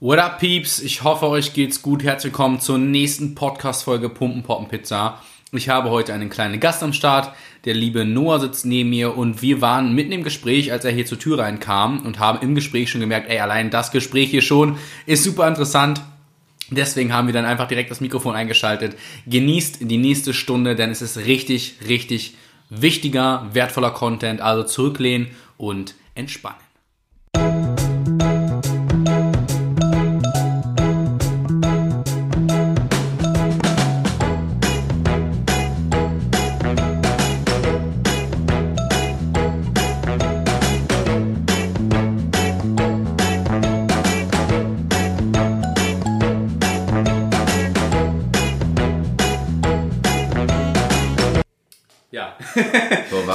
What up, Peeps? Ich hoffe, euch geht's gut. Herzlich willkommen zur nächsten Podcast-Folge Pumpen Poppen Pizza. Ich habe heute einen kleinen Gast am Start. Der liebe Noah sitzt neben mir und wir waren mitten im Gespräch, als er hier zur Tür reinkam und haben im Gespräch schon gemerkt, ey, allein das Gespräch hier schon ist super interessant. Deswegen haben wir dann einfach direkt das Mikrofon eingeschaltet. Genießt die nächste Stunde, denn es ist richtig, richtig wichtiger, wertvoller Content. Also zurücklehnen und entspannen.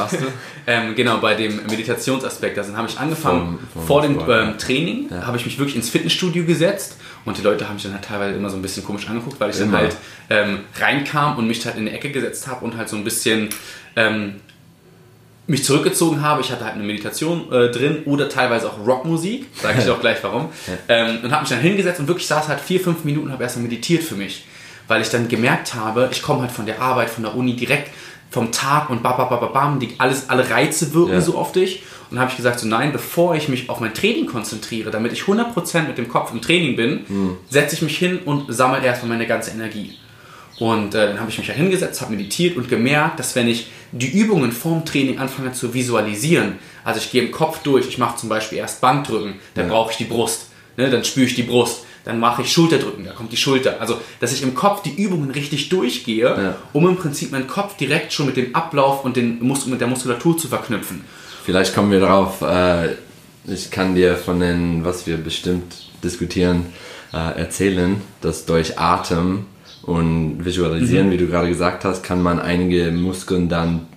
Warst du? ähm, genau, bei dem Meditationsaspekt. Also dann habe ich angefangen, Vom- vom vor dem ähm, Training, Ja. habe ich mich wirklich ins Fitnessstudio gesetzt und die Leute haben mich dann halt teilweise immer so ein bisschen komisch angeguckt, weil ich Immer. dann halt ähm, reinkam und mich halt in die Ecke gesetzt habe und halt so ein bisschen ähm, mich zurückgezogen habe. Ich hatte halt eine Meditation äh, drin oder teilweise auch Rockmusik, sage ich dir auch gleich warum. Ähm, und habe mich dann hingesetzt und wirklich saß halt vier, fünf Minuten und habe erstmal meditiert für mich. Weil ich dann gemerkt habe, ich komme halt von der Arbeit, von der Uni direkt vom Tag und bam, bam, bam, bam, bam, die, alles, alle Reize wirken Ja. so auf dich. Und dann habe ich gesagt, so nein, bevor ich mich auf mein Training konzentriere, damit ich 100% mit dem Kopf im Training bin, setze ich mich hin und sammle erstmal meine ganze Energie. Und äh, dann habe ich mich halt hingesetzt, habe meditiert und gemerkt, dass wenn ich die Übungen vorm Training anfange zu visualisieren, also ich gehe im Kopf durch, ich mache zum Beispiel erst Bankdrücken, dann Ja. brauche ich die Brust, ne, dann spüre ich die Brust, dann mache ich Schulterdrücken, da kommt die Schulter. Also, dass ich im Kopf die Übungen richtig durchgehe, Ja. um im Prinzip meinen Kopf direkt schon mit dem Ablauf und den Mus mit der Muskulatur zu verknüpfen. Vielleicht kommen wir drauf. Äh, ich kann dir von den, was wir bestimmt diskutieren, äh, erzählen, dass durch Atem und Visualisieren, wie du gerade gesagt hast, kann man einige Muskeln dann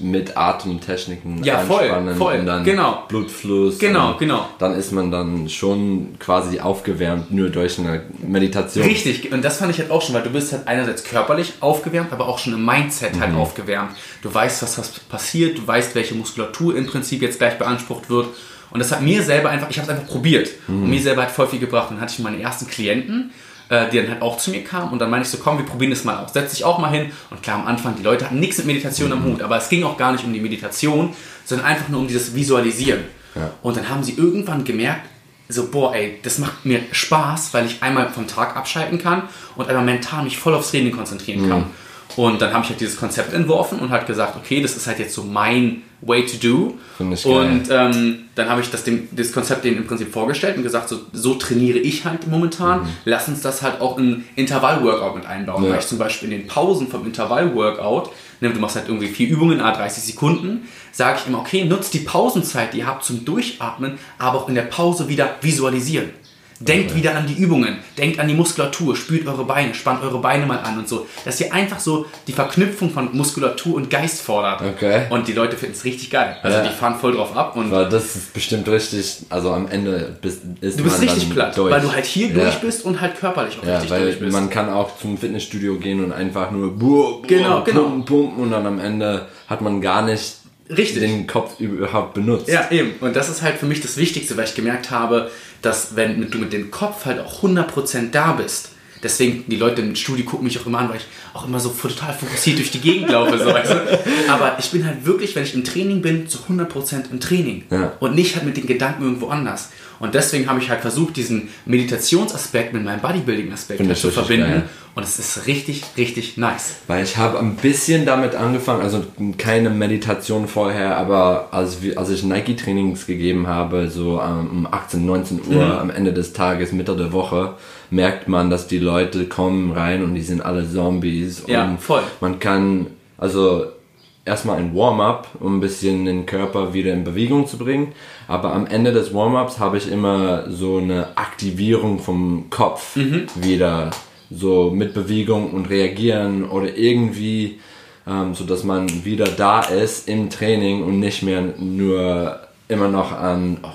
mit Atemtechniken Ja, voll, voll, und dann genau. Blutfluss. Genau, genau. Dann ist man dann schon quasi aufgewärmt nur durch eine Meditation. Richtig, und das fand ich halt auch schon, weil du bist halt einerseits körperlich aufgewärmt, aber auch schon im Mindset halt aufgewärmt. Du weißt, was, was passiert, du weißt, welche Muskulatur im Prinzip jetzt gleich beansprucht wird. Und das hat mir selber einfach, ich habe es einfach probiert. Und mir selber hat voll viel gebracht. Dann hatte ich meine ersten Klienten, äh, die dann halt auch zu mir kamen. Und dann meinte ich so, komm, wir probieren das mal aus. Setz dich auch mal hin. Und klar, am Anfang, die Leute hatten nichts mit Meditation am Hut. Aber es ging auch gar nicht um die Meditation, sondern einfach nur um dieses Visualisieren. Ja. Und dann haben sie irgendwann gemerkt, so, boah, ey, das macht mir Spaß, weil ich einmal vom Tag abschalten kann und einmal mental mich voll aufs Training konzentrieren kann. Und dann habe ich halt dieses Konzept entworfen und halt gesagt, okay, das ist halt jetzt so mein way to do. Ich geil. Und ähm, dann habe ich das, dem, das Konzept denen im Prinzip vorgestellt und gesagt, so, so trainiere ich halt momentan. Lass uns das halt auch in Intervall-Workout mit einbauen. Ja. Weil ich zum Beispiel in den Pausen vom Intervall-Workout, ne, du machst halt irgendwie vier Übungen, a 30 Sekunden, sage ich immer, okay, nutzt die Pausenzeit, die ihr habt zum Durchatmen, aber auch in der Pause wieder visualisieren. Denkt wieder an die Übungen, denkt an die Muskulatur, spürt eure Beine, spannt eure Beine mal an und so. Dass ihr einfach so die Verknüpfung von Muskulatur und Geist fordert. Okay. Und die Leute finden es richtig geil. Also Ja. die fahren voll drauf ab und Weil das ist bestimmt richtig, also am Ende bist, ist du bist richtig platt, durch. weil du halt hier Ja. durch bist und halt körperlich auch Ja, richtig weil durch bist. man kann auch zum Fitnessstudio gehen und einfach nur buh, buh, Genau, genau. pumpen, pumpen und dann am Ende hat man gar nicht Richtig. den Kopf überhaupt benutzt. Ja, eben. Und das ist halt für mich das Wichtigste, weil ich gemerkt habe, dass wenn du mit dem Kopf halt auch 100% da bist, deswegen die Leute im Studio gucken mich auch immer an, weil ich auch immer so total fokussiert durch die Gegend laufe. So, weißt du? Aber ich bin halt wirklich, wenn ich im Training bin, zu 100% im Training. Ja. Und nicht halt mit den Gedanken irgendwo anders. Und deswegen habe ich halt versucht, diesen Meditationsaspekt mit meinem Bodybuilding-Aspekt halt zu verbinden. geil. Und es ist richtig, richtig nice. Weil ich habe ein bisschen damit angefangen, also keine Meditation vorher, aber als, als ich Nike-Trainings gegeben habe, so ähm, um 18, 19 Uhr Mhm. am Ende des Tages, Mitte der Woche, merkt man, dass die Leute kommen rein und die sind alle Zombies. Ja, voll. Man kann, also erstmal ein Warm-up, um ein bisschen den Körper wieder in Bewegung zu bringen. Aber am Ende des Warm-ups habe ich immer so eine Aktivierung vom Kopf Mhm. wieder. So mit Bewegung und reagieren oder irgendwie, ähm, so dass man wieder da ist im Training und nicht mehr nur immer noch an, oh.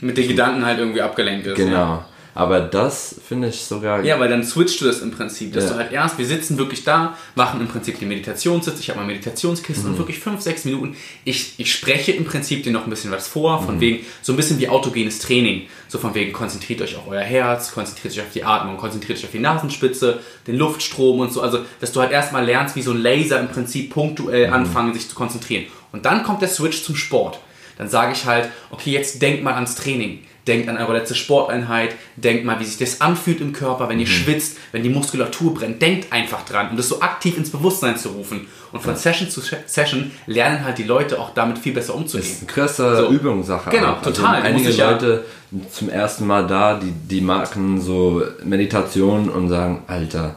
Mit den Gedanken halt irgendwie abgelenkt ist. Genau. Ja. Aber das finde ich sogar. Ja, weil dann switcht du das im Prinzip, dass Ja. du halt erst, wir sitzen wirklich da, machen im Prinzip die Meditationssitz, ich habe mein Meditationskissen Mhm. und wirklich fünf, sechs Minuten, ich, ich spreche im Prinzip dir noch ein bisschen was vor, Mhm. von wegen, so ein bisschen wie autogenes Training, so von wegen, konzentriert euch auf euer Herz, konzentriert euch auf die Atmung, konzentriert euch auf die Nasenspitze, den Luftstrom und so, also, dass du halt erstmal lernst, wie so ein Laser im Prinzip Mhm. punktuell anfangen, sich zu konzentrieren. Und dann kommt der Switch zum Sport. Dann sage ich halt, okay, jetzt denkt mal ans Training. Denkt an eure letzte Sporteinheit. Denkt mal, wie sich das anfühlt im Körper, Mhm. wenn ihr schwitzt, wenn die Muskulatur brennt. Denkt einfach dran, um das so aktiv ins Bewusstsein zu rufen. Und von Session zu Session lernen halt die Leute auch damit viel besser Das ist umzugehen. eine krasse So. Übungssache. Genau, auch. Also total. einige Muss ich ja- Leute zum ersten Mal da, die, die machen so Meditation und sagen, Alter,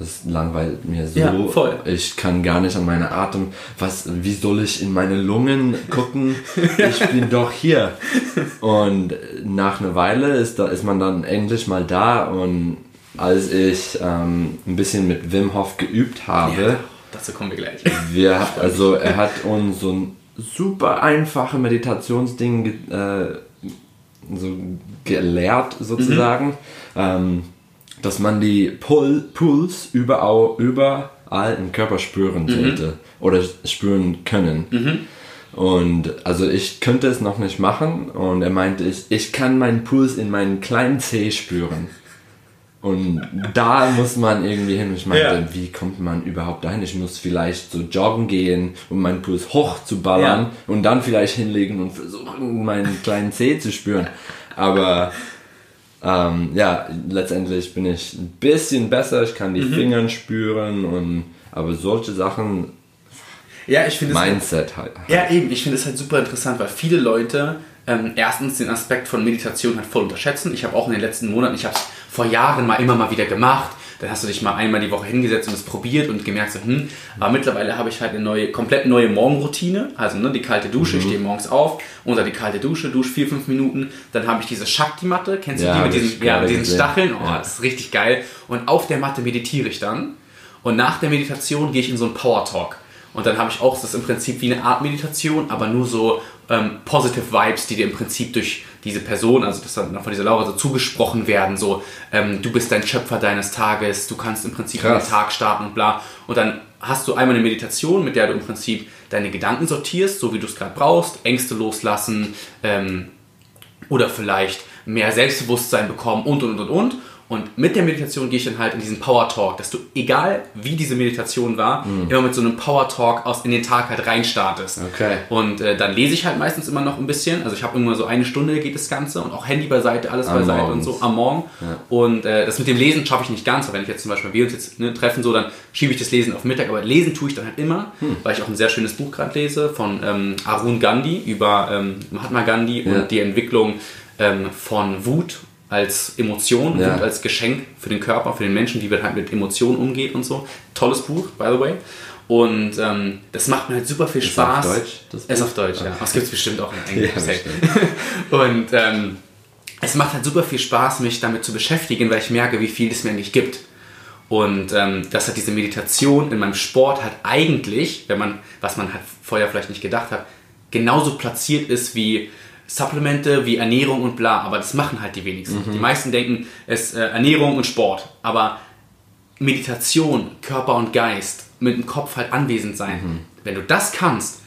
das langweilt mir so. Ja, voll. Ich kann gar nicht an meine Atem. Was, wie soll ich in meine Lungen gucken? Ich bin doch hier. Und nach einer Weile ist, da, ist man dann endlich mal da und als ich ähm, ein bisschen mit Wim Hof geübt habe, Ja, dazu kommen wir gleich. wir, also er hat uns so ein super einfache Meditationsding äh, so gelehrt sozusagen, ähm, dass man die Pul Puls überall, überall im Körper spüren sollte oder spüren können. Und also ich könnte es noch nicht machen und er meinte, ich, ich kann meinen Puls in meinen kleinen Zeh spüren. Und da muss man irgendwie hin. Ich meinte, Ja. wie kommt man überhaupt dahin? Ich muss vielleicht so joggen gehen, um meinen Puls hoch zu ballern Ja. und dann vielleicht hinlegen und versuchen, meinen kleinen Zeh zu spüren. Aber ähm, ja, letztendlich bin ich ein bisschen besser. Ich kann die Mhm. Fingern spüren und aber solche Sachen, Ja, ich finde es Mindset halt. Ja, eben. Ich finde es halt super interessant, weil viele Leute ähm, erstens den Aspekt von Meditation halt voll unterschätzen. Ich habe auch in den letzten Monaten, ich habe es vor Jahren mal immer mal wieder gemacht. Dann hast du dich mal einmal die Woche hingesetzt und es probiert und gemerkt, so, hm, aber mittlerweile habe ich halt eine neue, komplett neue Morgenroutine. Also ne, die kalte Dusche, Mhm. ich stehe morgens auf, unter die kalte Dusche, dusche vier, fünf Minuten. Dann habe ich diese Shakti-Matte, kennst du Ja, die mit diesen, ja, mit diesen. Stacheln? Oh, Ja. das ist richtig geil. Und auf der Matte meditiere ich dann. Und nach der Meditation gehe ich in so einen Power Talk. Und dann habe ich auch, das ist im Prinzip wie eine Art Meditation, aber nur so ähm, positive Vibes, die dir im Prinzip durch diese Person, also das dann von dieser Laura so zugesprochen werden, so ähm, du bist dein Schöpfer deines Tages, du kannst im Prinzip in den Krass. Tag starten und bla. Und dann hast du einmal eine Meditation, mit der du im Prinzip deine Gedanken sortierst, so wie du es gerade brauchst, Ängste loslassen, ähm, oder vielleicht mehr Selbstbewusstsein bekommen und und und und und. Und mit der Meditation gehe ich dann halt in diesen Power Talk, dass du, egal wie diese Meditation war, immer mit so einem Power Talk aus in den Tag halt reinstartest. Okay. Und äh, dann lese ich halt meistens immer noch ein bisschen. Also ich habe immer so eine Stunde geht das Ganze und auch Handy beiseite, alles Am beiseite Morgens. und so am Morgen. Und äh, das mit dem Lesen schaffe ich nicht ganz. Aber wenn ich jetzt zum Beispiel wir uns jetzt ne, treffen, so, dann schiebe ich das Lesen auf Mittag. Aber lesen tue ich dann halt immer, Hm. weil ich auch ein sehr schönes Buch gerade lese von ähm, Arun Gandhi über ähm, Mahatma Gandhi Ja. und die Entwicklung ähm, von Wut als Emotion, Ja. Wut als Geschenk für den Körper, für den Menschen, die halt mit Emotionen umgeht und so. Tolles Buch, by the way. Und ähm, das macht mir halt super viel Ist auf Spaß. Deutsch, das ist auf Deutsch, ja. Das gibt es bestimmt auch in Englisch. Ja, und ähm, es macht halt super viel Spaß, mich damit zu beschäftigen, weil ich merke, wie viel es mir eigentlich gibt. Und ähm, dass halt diese Meditation in meinem Sport halt eigentlich, wenn man, was man halt vorher vielleicht nicht gedacht hat, genauso platziert ist wie Supplemente, wie Ernährung und bla. Aber das machen halt die wenigsten. Die meisten denken, es äh, Ernährung und Sport. Aber Meditation, Körper und Geist, mit dem Kopf halt anwesend sein. Wenn du das kannst,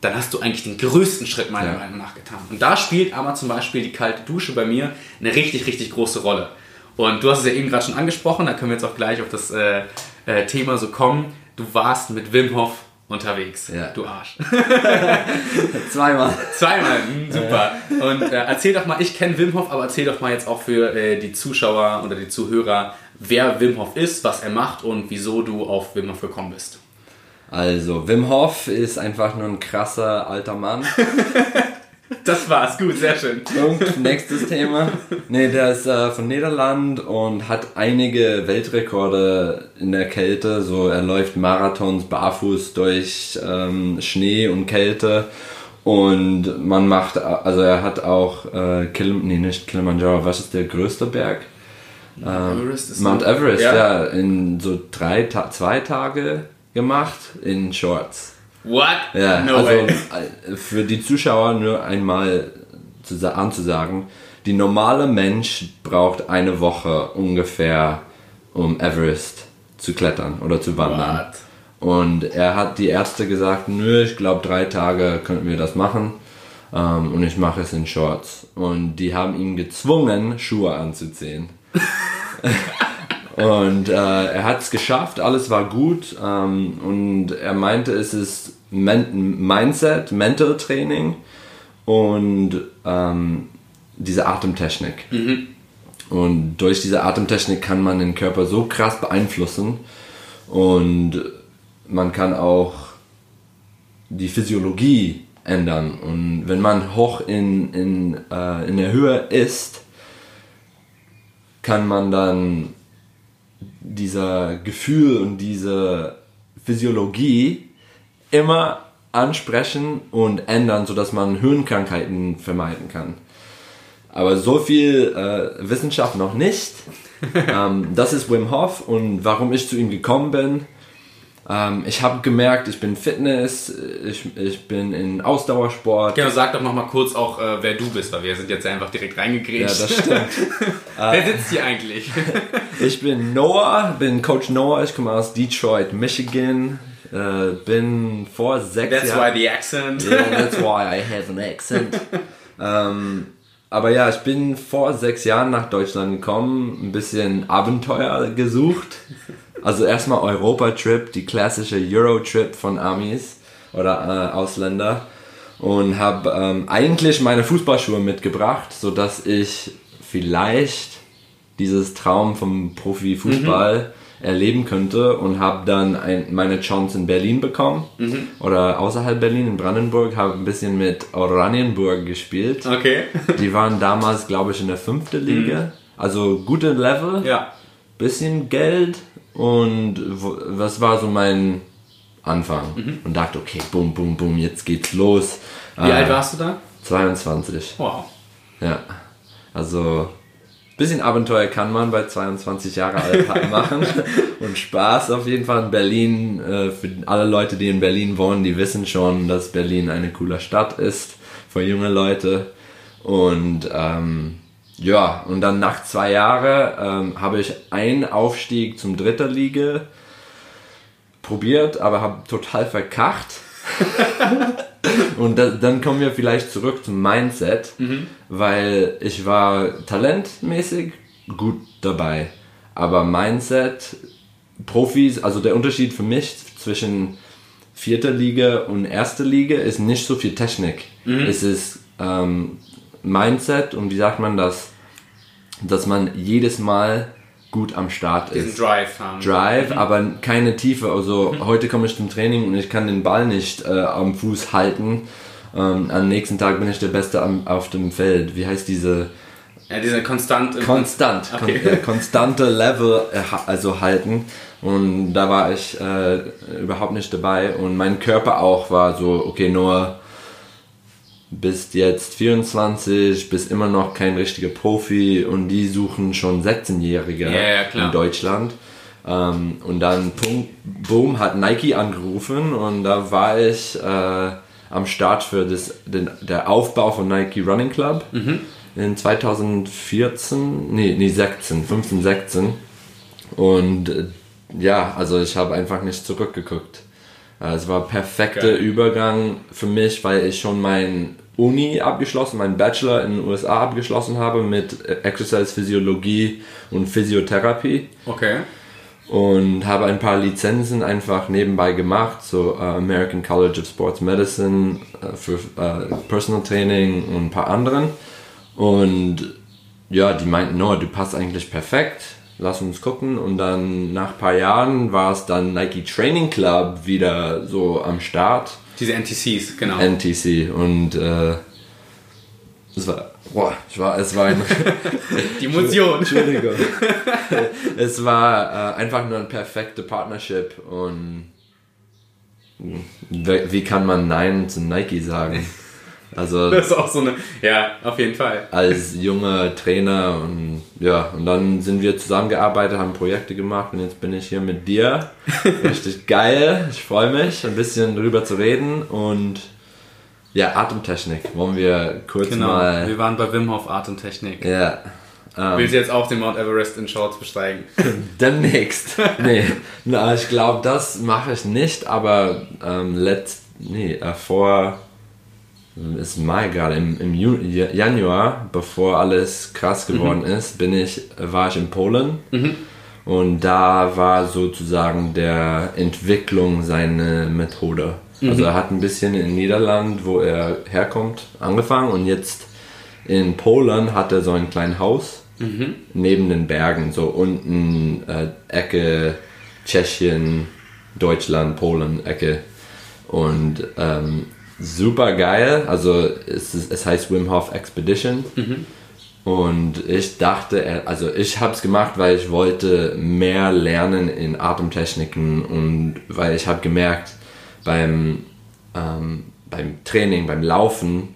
dann hast du eigentlich den größten Schritt meiner Ja. Meinung nach getan. Und da spielt aber zum Beispiel die kalte Dusche bei mir eine richtig, richtig große Rolle. Und du hast es ja eben gerade schon angesprochen, da können wir jetzt auch gleich auf das äh, äh, Thema so kommen. Du warst mit Wim Hof unterwegs, Ja. du Arsch. Zweimal. Zweimal, hm, super. Und äh, erzähl doch mal, ich kenne Wim Hof, aber erzähl doch mal jetzt auch für äh, die Zuschauer oder die Zuhörer, wer Wim Hof ist, was er macht und wieso du auf Wim Hof gekommen bist. Also, Wim Hof ist einfach nur ein krasser alter Mann. Das war's, gut, sehr schön. Punkt, nächstes Thema. Nee, der ist äh, von Niederland und hat einige Weltrekorde in der Kälte. So, er läuft Marathons barfuß durch ähm, Schnee und Kälte. Und man macht, also er hat auch, äh, Kilim, nee, nicht Kilimanjaro, was ist der größte Berg? Everest ist Mount Everest, Ja. ja, in so drei, Ta zwei Tage gemacht in Shorts. What? Ja, no also way. äh, für die Zuschauer nur einmal zu, sa- anzusagen, die normale Mensch braucht eine Woche ungefähr, um Everest zu klettern oder zu wandern. What? Und er hat die Ärzte gesagt, nö, ich glaube drei Tage könnten wir das machen. Ähm, und ich mache es in Shorts. Und die haben ihn gezwungen, Schuhe anzuziehen. und äh, er hat es geschafft, alles war gut. Ähm, und er meinte, es ist Men Mindset, Mental Training und ähm, diese Atemtechnik. Und durch diese Atemtechnik kann man den Körper so krass beeinflussen und man kann auch die Physiologie ändern. Und wenn man hoch in, in, äh, in der Höhe ist, kann man dann dieser Gefühl und diese Physiologie immer ansprechen und ändern, sodass man Höhenkrankheiten vermeiden kann. Aber so viel äh, Wissenschaft noch nicht. ähm, das ist Wim Hof und warum ich zu ihm gekommen bin. Ähm, ich habe gemerkt, ich bin Fitness, ich, ich bin in Ausdauersport. Genau, sag doch nochmal kurz auch, äh, wer du bist, weil wir sind jetzt einfach direkt Ja, reingegrätscht. das stimmt. wer sitzt hier eigentlich? Ich bin Noah, bin Coach Noah, ich komme aus Detroit, Michigan. Äh, bin vor sechs That's Jahren. why the accent. Yeah, that's why I have an accent. ähm, aber ja, ich bin vor sechs Jahren nach Deutschland gekommen, ein bisschen Abenteuer gesucht. Also erstmal Europa-Trip, die klassische Euro-Trip von Amis oder äh, Ausländer. Und habe ähm, eigentlich meine Fußballschuhe mitgebracht, sodass ich vielleicht dieses Traum vom Profifußball erleben könnte und habe dann ein, meine Chance in Berlin bekommen oder außerhalb Berlin in Brandenburg habe ein bisschen mit Oranienburg gespielt. Okay. Die waren damals glaube ich in der fünften Liga, also gute Level, Ja. bisschen Geld und was war so mein Anfang und dachte okay, boom, boom, boom, jetzt geht's los. Wie alt warst du da? 22. Wow. Ja, also bisschen Abenteuer kann man bei 22 Jahre alt machen und Spaß auf jeden Fall in Berlin. Äh, für alle Leute, die in Berlin wohnen, die wissen schon, dass Berlin eine coole Stadt ist für junge Leute. Und ähm, ja, und dann nach zwei Jahren ähm, habe ich einen Aufstieg zum dritten Liga probiert, aber habe total verkacht. Und da, dann kommen wir vielleicht zurück zum Mindset, weil ich war talentmäßig gut dabei, aber Mindset, Profis, also der Unterschied für mich zwischen vierter Liga und erster Liga ist nicht so viel Technik. Es ist ähm, Mindset und wie sagt man das, dass man jedes Mal gut am Start Diesen ist. Drive haben. Drive, aber keine Tiefe. Also heute komme ich zum Training und ich kann den Ball nicht äh, am Fuß halten. Ähm, am nächsten Tag bin ich der Beste am, auf dem Feld. Wie heißt diese Ja, diese konstant. konstant, Okay. kon äh, konstante Level äh, also halten. Und da war ich äh, überhaupt nicht dabei und mein Körper auch war so, okay, nur bist jetzt 24, bist immer noch kein richtiger Profi und die suchen schon 16-Jährige Ja, ja, in Deutschland. Ähm, und dann, boom, hat Nike angerufen und da war ich äh, am Start für das, den, der Aufbau von Nike Running Club in 2014, nee, nee, 16, 15, 16. Und äh, ja, also ich habe einfach nicht zurückgeguckt. Äh, Es war perfekter. Übergang für mich, weil ich schon mein Uni abgeschlossen, meinen Bachelor in den USA abgeschlossen habe mit äh, Exercise Physiologie und Physiotherapie Okay. und habe ein paar Lizenzen einfach nebenbei gemacht, so äh, American College of Sports Medicine für Personal Training und ein paar anderen. Und ja, die meinten, no, du passt eigentlich perfekt, lass uns gucken. Und dann nach ein paar Jahren war es dann Nike Training Club wieder so am Start, Diese NTCs, genau. NTC. Und äh, es war, boah, ich war, es war ein Die Emotion. Entschuldigung. es war äh, einfach nur eine perfekte Partnership und wie kann man Nein zu Nike sagen? Also Das ist auch so eine. Ja, auf jeden Fall. als junger Trainer und ja, und dann sind wir zusammengearbeitet, haben Projekte gemacht und jetzt bin ich hier mit dir. Richtig geil. Ich freue mich, ein bisschen drüber zu reden und Ja, Atemtechnik. Wollen wir kurz Genau, mal. wir waren bei Wim Hof Atemtechnik. Ja. Ähm, Willst du jetzt auch den Mount Everest in Shorts besteigen? Demnächst. nee, na, ich glaube, das mache ich nicht, aber ähm, letzt, nee, äh, vor, ist Mai gerade, im, im Januar, bevor alles krass geworden ist, bin ich, war ich in Polen. Und da war sozusagen der Entwicklung seine Methode. Also er hat ein bisschen in Niederland, wo er herkommt, angefangen. Und jetzt in Polen hat er so ein kleines Haus neben den Bergen, so unten äh, Ecke Tschechien, Deutschland, Polen, Ecke. Und ähm, super geil. Also es, ist, es heißt Wim Hof Expedition. Und ich dachte, er- also ich habe es gemacht, weil ich wollte mehr lernen in Atemtechniken und weil ich habe gemerkt, beim, ähm, beim Training, beim Laufen,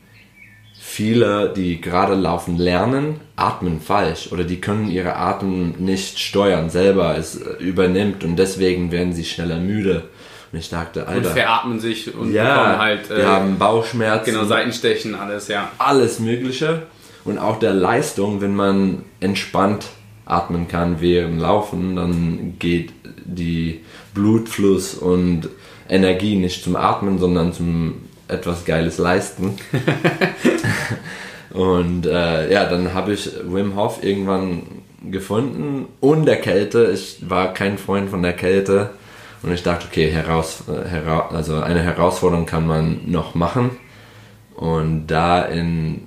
viele, die gerade laufen lernen, atmen falsch oder die können ihre Atem nicht steuern selber. Es äh, übernimmt und deswegen werden sie schneller müde. Und ich dachte, Und Alter, veratmen sich und ja, bekommen halt wir äh, haben Bauchschmerzen, genau Seitenstechen, alles, ja. alles Mögliche und auch der Leistung, wenn man entspannt atmen kann während Laufen, dann geht die Blutfluss und Energie nicht zum Atmen, sondern zum etwas Geiles leisten. und äh, ja, dann habe ich Wim Hof irgendwann gefunden und der Kälte. Ich war kein Freund von der Kälte und ich dachte, okay, heraus, äh, hera also eine Herausforderung kann man noch machen. Und da in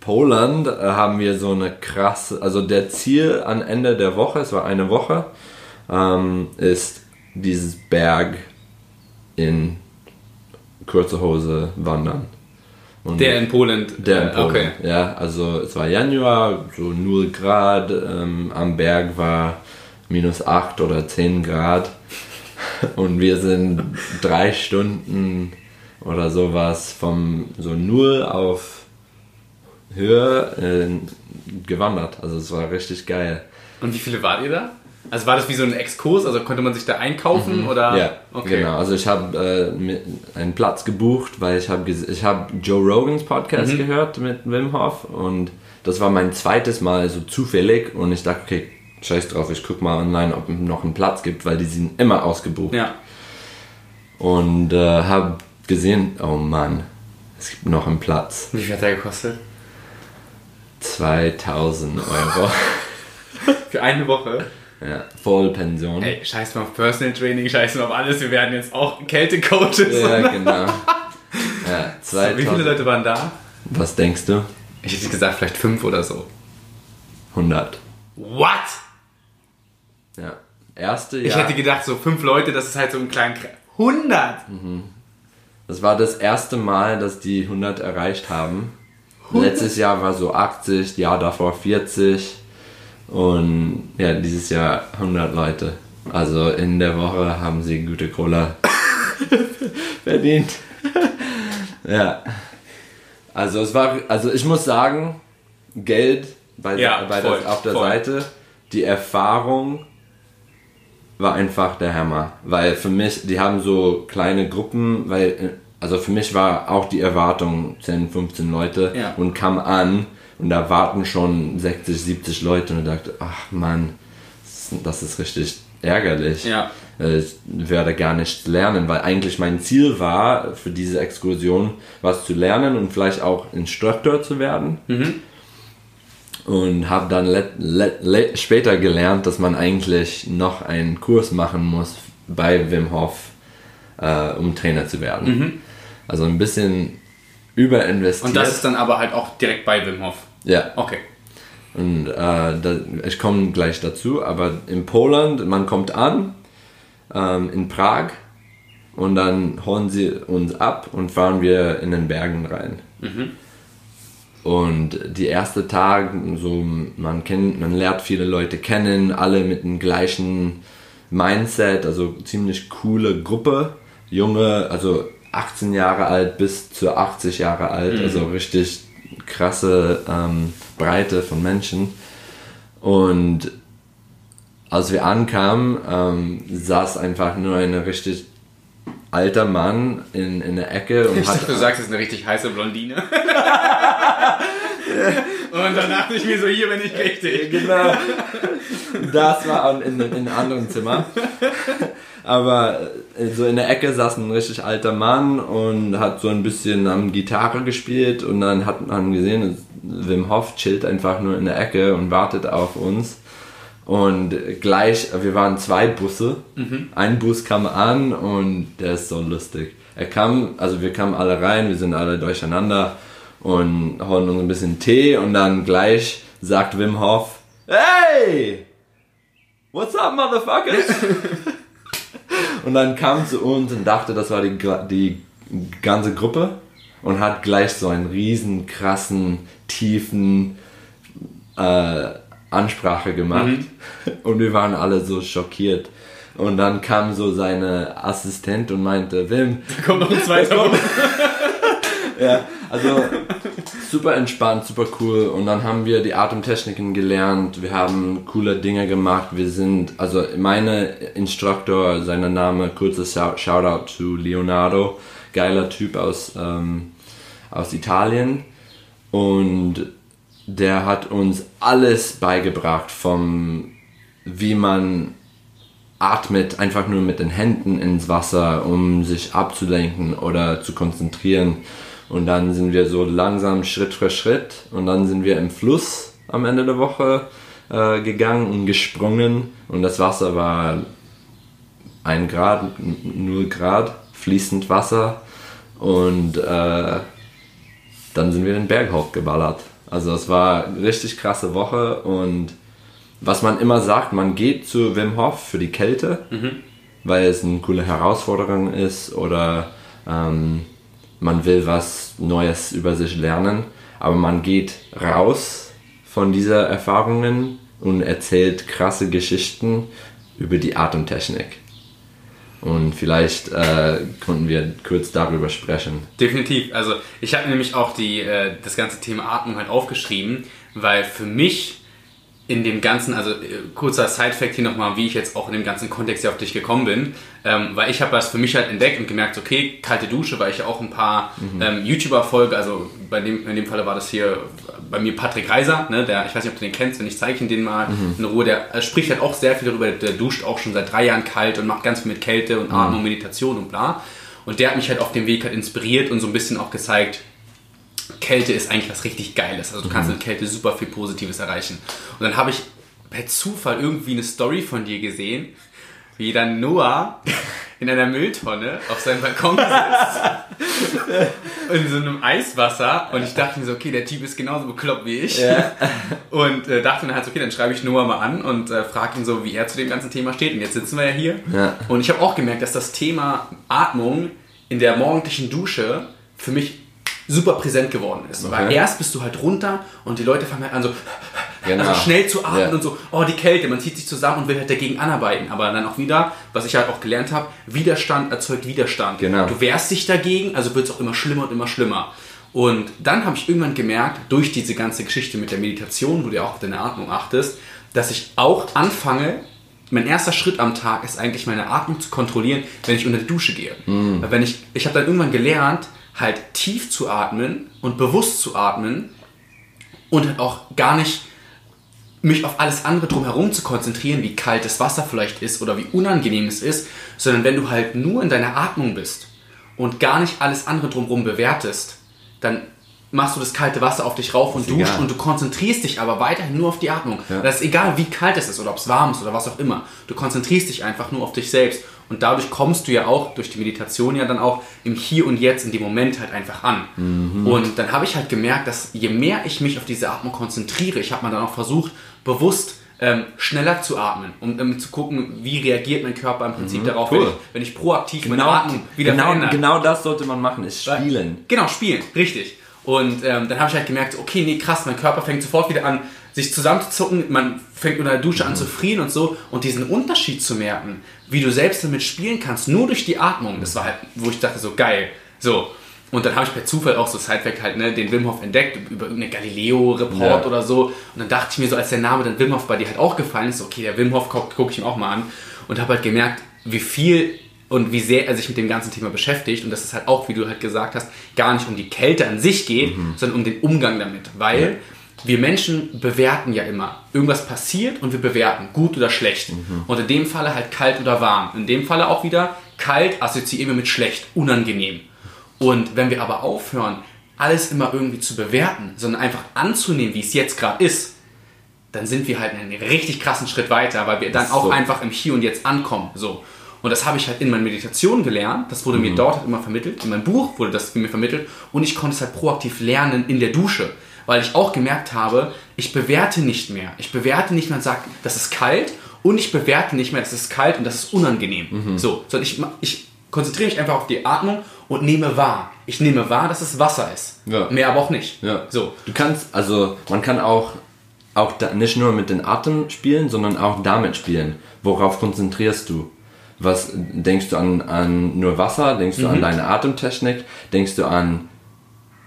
Poland äh, haben wir so eine krasse, also der Ziel am Ende der Woche, es war eine Woche, ähm, ist dieses Berg in kurze Hose wandern. Und Der in Polen. der in äh, Polen. Okay. Ja, also es war Januar, so 0 Grad, ähm, am Berg war minus 8 oder 10 Grad und wir sind drei Stunden oder sowas vom so 0 auf Höhe äh, gewandert. Also es war richtig geil. Und wie viele wart ihr da? Also war das wie so ein Exkurs? Also konnte man sich da einkaufen oder? Mhm. Ja, Ah, okay. genau. Also ich habe äh, einen Platz gebucht, weil ich habe ich habe Joe Rogans Mhm. Podcast gehört mit Wim Hof und das war mein zweites Mal so zufällig und ich dachte, okay, scheiß drauf, ich guck mal online, ob es noch einen Platz gibt, weil die sind immer ausgebucht. Ja. Und äh, habe gesehen, oh Mann, es gibt noch einen Platz. Wie viel hat der gekostet? 2000 Euro. Für eine Woche? ja, Vollpension. Ey, scheiß mal auf Personal Training, scheiß mal auf alles. Wir werden jetzt auch Kältecoaches. Ja, genau. Ja, So, wie viele 2000. Leute waren da? Was denkst du? Ich hätte gesagt, vielleicht fünf oder so. 100. What? Ja. Erste Ich Jahr. hätte gedacht, so fünf Leute, das ist halt so ein kleiner Kreis. 100! Das war das erste Mal, dass die 100 erreicht haben. Letztes Jahr war so 80, Jahr davor 40 und ja, dieses Jahr 100 Leute. Also in der Woche haben sie gute Cola verdient. ja. Also es war, also ich muss sagen, Geld bei, Ja, bei voll, das, auf der voll. Seite, die Erfahrung war einfach der Hammer. Weil für mich, die haben so kleine Gruppen, weil, äh, also für mich war auch die Erwartung 10, 15 Leute Ja. und kam an und da warten schon 60, 70 Leute und ich dachte, ach man, das ist- richtig ärgerlich. Ja. Äh, Ich werde gar nichts lernen, weil eigentlich mein Ziel war, für diese Exkursion was zu lernen und vielleicht auch Instruktor zu werden. Und habe dann später gelernt, dass man eigentlich noch einen Kurs machen muss bei Wim Hof, äh, um Trainer zu werden. Also ein bisschen überinvestiert. Und das ist dann aber halt auch direkt bei Wim Hof. ja. Okay. Und äh, da, ich komme gleich dazu, aber in Polen, man kommt an, ähm, in Prag, und dann holen sie uns ab und fahren wir in den Bergen rein. Und die erste Tag, so man kennt, man lernt viele Leute kennen, alle mit dem gleichen Mindset, also ziemlich coole Gruppe, junge, also 18 Jahre alt bis zu 80 Jahre alt, also richtig krasse ähm, Breite von Menschen. Und als wir ankamen, ähm, saß einfach nur eine richtig alter Mann in, in der Ecke und Ich hat. dachte, du sagst, es ist eine richtig heiße Blondine. und dann dachte ich mir so, hier bin ich richtig. Genau. Das war in, in, in einem anderen Zimmer. Aber äh, so in der Ecke saß ein richtig alter Mann und hat so ein bisschen am Gitarre gespielt und dann hat man gesehen, Wim Hof chillt einfach nur in der Ecke und wartet auf uns. Und gleich, wir waren zwei Busse. Ein Bus kam an und der ist so lustig. Er kam, also wir kamen alle rein, wir sind alle durcheinander und holen uns ein bisschen Tee und dann gleich sagt Wim Hof, Hey! What's up, motherfuckers? und dann kam zu uns und dachte, das war die, die ganze Gruppe und hat gleich so einen riesen, krassen, tiefen äh, Ansprache gemacht. Und wir waren alle so schockiert. Und dann kam so seine Assistent und meinte, Wim, Da kommt noch ein zweiter ja, also super entspannt, super cool. Und dann haben wir die Atemtechniken gelernt. Wir haben coole Dinge gemacht. Wir sind, also meine Instruktor, sein Name, kurzes Shou- Shoutout zu Leonardo, geiler Typ aus, ähm, aus Italien. Und der hat uns alles beigebracht, vom wie man atmet einfach nur mit den Händen ins Wasser, um sich abzulenken oder zu konzentrieren. Und dann sind wir so langsam Schritt für Schritt und dann sind wir im Fluss am Ende der Woche äh, gegangen und gesprungen und das Wasser war ein Grad, 0 Grad, fließend Wasser und äh, dann sind wir den Berg hochgeballert. Also es war eine richtig krasse Woche und was man immer sagt, man geht zu Wim Hof für die Kälte, weil es eine coole Herausforderung ist oder ähm, man will was Neues über sich lernen, aber man geht raus von dieser Erfahrungen und erzählt krasse Geschichten über die Atemtechnik. Und vielleicht äh, konnten wir kurz darüber sprechen. Definitiv. Also ich habe nämlich auch die, äh, das ganze Thema Atmung halt aufgeschrieben, weil für mich in dem ganzen, also äh, kurzer Side-Fact hier nochmal, wie ich jetzt auch in dem ganzen Kontext hier auf dich gekommen bin, ähm, weil ich habe das für mich halt entdeckt und gemerkt, okay, kalte Dusche, weil ich ja auch ein paar ähm, YouTuber folge, also bei dem, in dem Falle war das hier bei mir Patrick Reiser, ne, der, ich weiß nicht, ob du den kennst, wenn ich zeige ihn den mal in Ruhe, der äh, spricht halt auch sehr viel darüber, der duscht auch schon seit drei Jahren kalt und macht ganz viel mit Kälte und Atmung, Meditation und bla. Und der hat mich halt auf dem Weg halt inspiriert und so ein bisschen auch gezeigt, Kälte ist eigentlich was richtig Geiles. Also du kannst mit Kälte super viel Positives erreichen. Und dann habe ich per Zufall irgendwie eine Story von dir gesehen, wie dann Noah in einer Mülltonne auf seinem Balkon sitzt. in so einem Eiswasser. Und ich dachte mir so, okay, der Typ ist genauso bekloppt wie ich. Und äh, dachte mir halt, so, okay, dann schreibe ich Noah mal an und äh, frage ihn so, wie er zu dem ganzen Thema steht. Und jetzt sitzen wir ja hier. Ja. Und ich habe auch gemerkt, dass das Thema Atmung in der morgendlichen Dusche für mich super präsent geworden ist. Weil Okay. erst bist du halt runter und die Leute fangen halt an so Genau. also schnell zu atmen Ja. und so, oh die Kälte, man zieht sich zusammen und will halt dagegen anarbeiten. Aber dann auch wieder, was ich halt auch gelernt habe, Widerstand erzeugt Widerstand. Genau. Du wehrst dich dagegen, also wird es auch immer schlimmer und immer schlimmer. Und dann habe ich irgendwann gemerkt, durch diese ganze Geschichte mit der Meditation, wo du ja auch auf deine Atmung achtest, dass ich auch anfange, mein erster Schritt am Tag ist eigentlich meine Atmung zu kontrollieren, wenn ich unter die Dusche gehe. Weil wenn ich, ich habe dann irgendwann gelernt, halt tief zu atmen und bewusst zu atmen und halt auch gar nicht mich auf alles andere drumherum zu konzentrieren, wie kalt das Wasser vielleicht ist oder wie unangenehm es ist, sondern wenn du halt nur in deiner Atmung bist und gar nicht alles andere drumherum bewertest, dann machst du das kalte Wasser auf dich rauf und Ist duscht egal. und du konzentrierst dich aber weiterhin nur auf die Atmung. Das ist egal, wie kalt es ist oder ob es warm ist oder was auch immer. Du konzentrierst dich einfach nur auf dich selbst und dadurch kommst du ja auch durch die Meditation ja dann auch im Hier und Jetzt in dem Moment halt einfach an. Und dann habe ich halt gemerkt, dass je mehr ich mich auf diese Atmung konzentriere, ich habe mal dann auch versucht, bewusst ähm, schneller zu atmen, um, um zu gucken, wie reagiert mein Körper im Prinzip darauf, wenn, cool. ich, wenn ich proaktiv meine Atmung wieder genau, verändere. genau das sollte man machen, ist spielen. Genau, spielen, richtig. Und ähm, dann habe ich halt gemerkt, okay, nee, krass, mein Körper fängt sofort wieder an, sich zusammenzuzucken, man fängt unter der Dusche an zu frieren und so. Und diesen Unterschied zu merken, wie du selbst damit spielen kannst, nur durch die Atmung, das war halt, wo ich dachte, so geil. So. Und dann habe ich per Zufall auch so Sidefact halt, ne, den Wim Hof entdeckt, über irgendeine Galileo-Report Ja. oder so. Und dann dachte ich mir so, als der Name dann Wim Hof bei dir halt auch gefallen ist, okay, der Wim Hof gucke guck ich mir auch mal an. Und habe halt gemerkt, wie viel und wie sehr er sich mit dem ganzen Thema beschäftigt und dass es halt auch, wie du halt gesagt hast, gar nicht um die Kälte an sich geht, sondern um den Umgang damit. Weil Ja. Wir Menschen bewerten ja immer. Irgendwas passiert und wir bewerten, gut oder schlecht. Und in dem Falle halt kalt oder warm. In dem Falle auch wieder kalt assoziieren wir mit schlecht, unangenehm. Und wenn wir aber aufhören, alles immer irgendwie zu bewerten, sondern einfach anzunehmen, wie es jetzt gerade ist, dann sind wir halt einen richtig krassen Schritt weiter, weil wir dann ist auch so. einfach im Hier und Jetzt ankommen. So. Und das habe ich halt in meinen Meditationen gelernt. Das wurde mir dort halt immer vermittelt. In meinem Buch wurde das mir vermittelt. Und ich konnte es halt proaktiv lernen in der Dusche. Weil ich auch gemerkt habe, ich bewerte nicht mehr. Ich bewerte nicht mehr und sage, das ist kalt. Und ich bewerte nicht mehr, das ist kalt und das ist unangenehm. So, sondern ich, ich konzentriere mich einfach auf die Atmung und nehme wahr. Ich nehme wahr, dass es Wasser ist. Ja. Mehr aber auch nicht. Ja. So. Du kannst, also man kann auch, auch da, nicht nur mit dem Atem spielen, sondern auch damit spielen. Worauf konzentrierst du? Was denkst du an, an nur Wasser? Denkst du Mhm. an deine Atemtechnik? Denkst du an,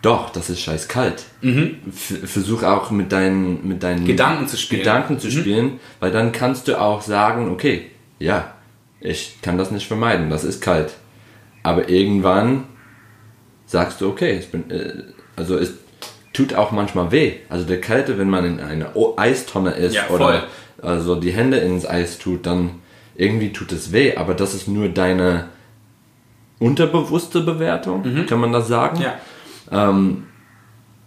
doch, das ist scheiß kalt. F- Versuch auch mit deinen, mit deinen Mhm. Gedanken zu spielen. Mhm. Gedanken zu spielen, weil dann kannst du auch sagen, okay, ja, ich kann das nicht vermeiden, das ist kalt. Aber irgendwann sagst du, okay, ich bin, äh, also es tut auch manchmal weh. Also der Kälte, wenn man in einer Eistonne ist Ja, oder also die Hände ins Eis tut, dann irgendwie tut es weh. Aber das ist nur deine unterbewusste Bewertung, kann man das sagen? Ja.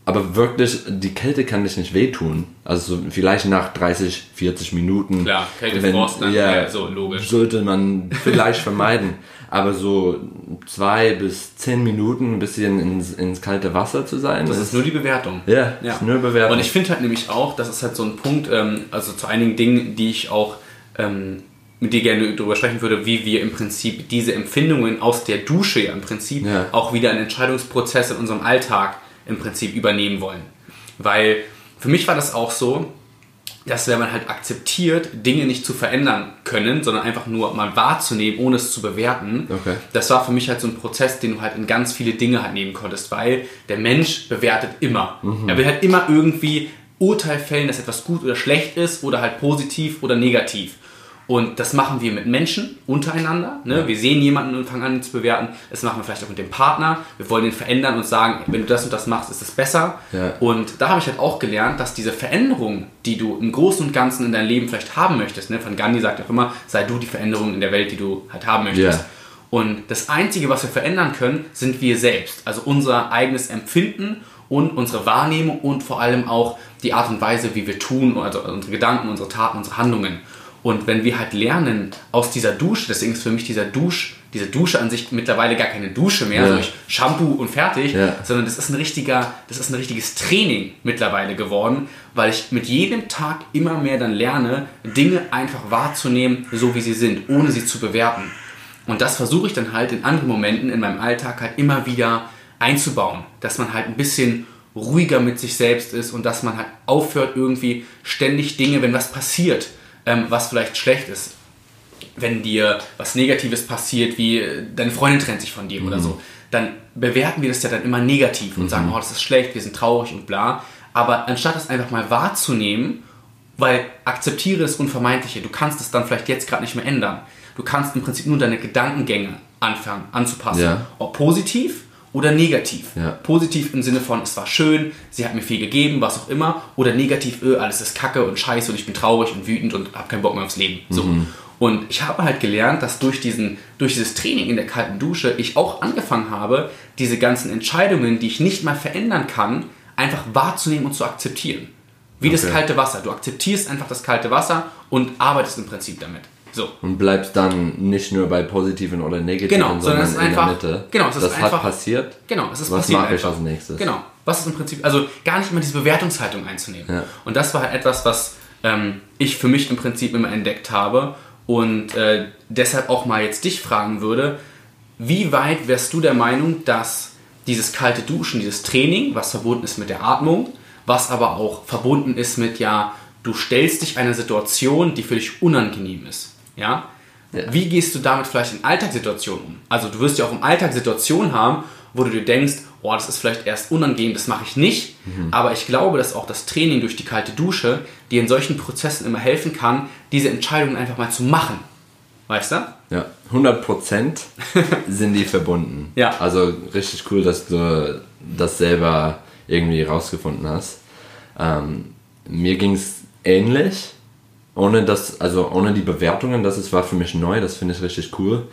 Aber wirklich, die Kälte kann dich nicht wehtun. Also vielleicht nach 30, 40 Minuten. Klar, Kälte, wenn- Frost, dann, ja, ja, so, logisch. Sollte man vielleicht vermeiden. Aber so zwei bis zehn Minuten ein bisschen ins, ins kalte Wasser zu sein, Das ist nur die Bewertung. ja, ist nur Bewertung. Und ich finde halt nämlich auch, das ist halt so ein Punkt, ähm, also zu einigen Dingen, die ich auch ähm, mit dir gerne darüber sprechen würde, wie wir im Prinzip diese Empfindungen aus der Dusche ja im Prinzip Ja. auch wieder in Entscheidungsprozesse in unserem Alltag im Prinzip übernehmen wollen. Weil für mich war das auch so, dass wenn man halt akzeptiert, Dinge nicht zu verändern können, sondern einfach nur mal wahrzunehmen, ohne es zu bewerten, Okay. das war für mich halt so ein Prozess, den du halt in ganz viele Dinge halt nehmen konntest, weil der Mensch bewertet immer. Er will halt immer irgendwie Urteil fällen, dass etwas gut oder schlecht ist oder halt positiv oder negativ. Und das machen wir mit Menschen untereinander. Ne? Wir sehen jemanden und fangen an, ihn zu bewerten. Das machen wir vielleicht auch mit dem Partner. Wir wollen ihn verändern und sagen, wenn du das und das machst, ist es besser. Ja. Und da habe ich halt auch gelernt, dass diese Veränderung, die du im Großen und Ganzen in deinem Leben vielleicht haben möchtest, ne? von Gandhi sagt auch immer, sei du die Veränderung in der Welt, die du halt haben möchtest. Ja. Und das Einzige, was wir verändern können, sind wir selbst. Also unser eigenes Empfinden und unsere Wahrnehmung und vor allem auch die Art und Weise, wie wir tun, also unsere Gedanken, unsere Taten, unsere Handlungen. Und wenn wir halt lernen aus dieser Dusche, deswegen ist für mich dieser Dusch, diese Dusche an sich mittlerweile gar keine Dusche mehr, Ja. so ich Shampoo und fertig, Ja. sondern das ist ein richtiger, das ist ein richtiges Training mittlerweile geworden, weil ich mit jedem Tag immer mehr dann lerne, Dinge einfach wahrzunehmen, so wie sie sind, ohne sie zu bewerten. Und das versuche ich dann halt in anderen Momenten in meinem Alltag halt immer wieder einzubauen, dass man halt ein bisschen ruhiger mit sich selbst ist und dass man halt aufhört irgendwie ständig Dinge, wenn was passiert, ähm, was vielleicht schlecht ist, wenn dir was Negatives passiert, wie äh, deine Freundin trennt sich von dir oder so, dann bewerten wir das ja dann immer negativ und sagen, oh, das ist schlecht, wir sind traurig und bla. Aber anstatt das einfach mal wahrzunehmen, weil akzeptiere das Unvermeidliche, du kannst es dann vielleicht jetzt gerade nicht mehr ändern. Du kannst im Prinzip nur deine Gedankengänge anfangen anzupassen. Ja. Ob positiv oder negativ. Ja. Positiv im Sinne von, es war schön, sie hat mir viel gegeben, was auch immer. Oder negativ, öh, alles ist kacke und scheiße und ich bin traurig und wütend und habe keinen Bock mehr aufs Leben. So. Und ich habe halt gelernt, dass durch, diesen, durch dieses Training in der kalten Dusche ich auch angefangen habe, diese ganzen Entscheidungen, die ich nicht mal verändern kann, einfach wahrzunehmen und zu akzeptieren. Wie das Okay. kalte Wasser. Du akzeptierst einfach das kalte Wasser und arbeitest im Prinzip damit. So. und bleibst dann nicht nur bei positiven oder negativen, Genau, sondern es ist in einfach- der Mitte. genau, es ist das einfach- hat passiert. Genau, es ist Was passiert mache ich als nächstes? Genau. Was ist im Prinzip, also gar nicht immer diese Bewertungshaltung einzunehmen. Ja. Und das war halt etwas, was ähm, ich für mich im Prinzip immer entdeckt habe und äh, deshalb auch mal jetzt dich fragen würde, wie weit wärst du der Meinung, dass dieses kalte Duschen, dieses Training, was verbunden ist mit der Atmung, was aber auch verbunden ist mit, ja, du stellst dich einer Situation, die für dich unangenehm ist, ja? Ja. Wie gehst du damit vielleicht in Alltagssituationen um? Also du wirst ja auch im Alltag Situationen haben, wo du dir denkst, oh, das ist vielleicht erst unangenehm, das mache ich nicht. Aber ich glaube, dass auch das Training durch die kalte Dusche dir in solchen Prozessen immer helfen kann, diese Entscheidungen einfach mal zu machen. Weißt du? Ja, 100% sind die verbunden. Ja. Also richtig cool, dass du das selber irgendwie rausgefunden hast. Ähm, mir ging es ähnlich, ohne das, also ohne die Bewertungen, das ist, war für mich neu, das finde ich richtig cool.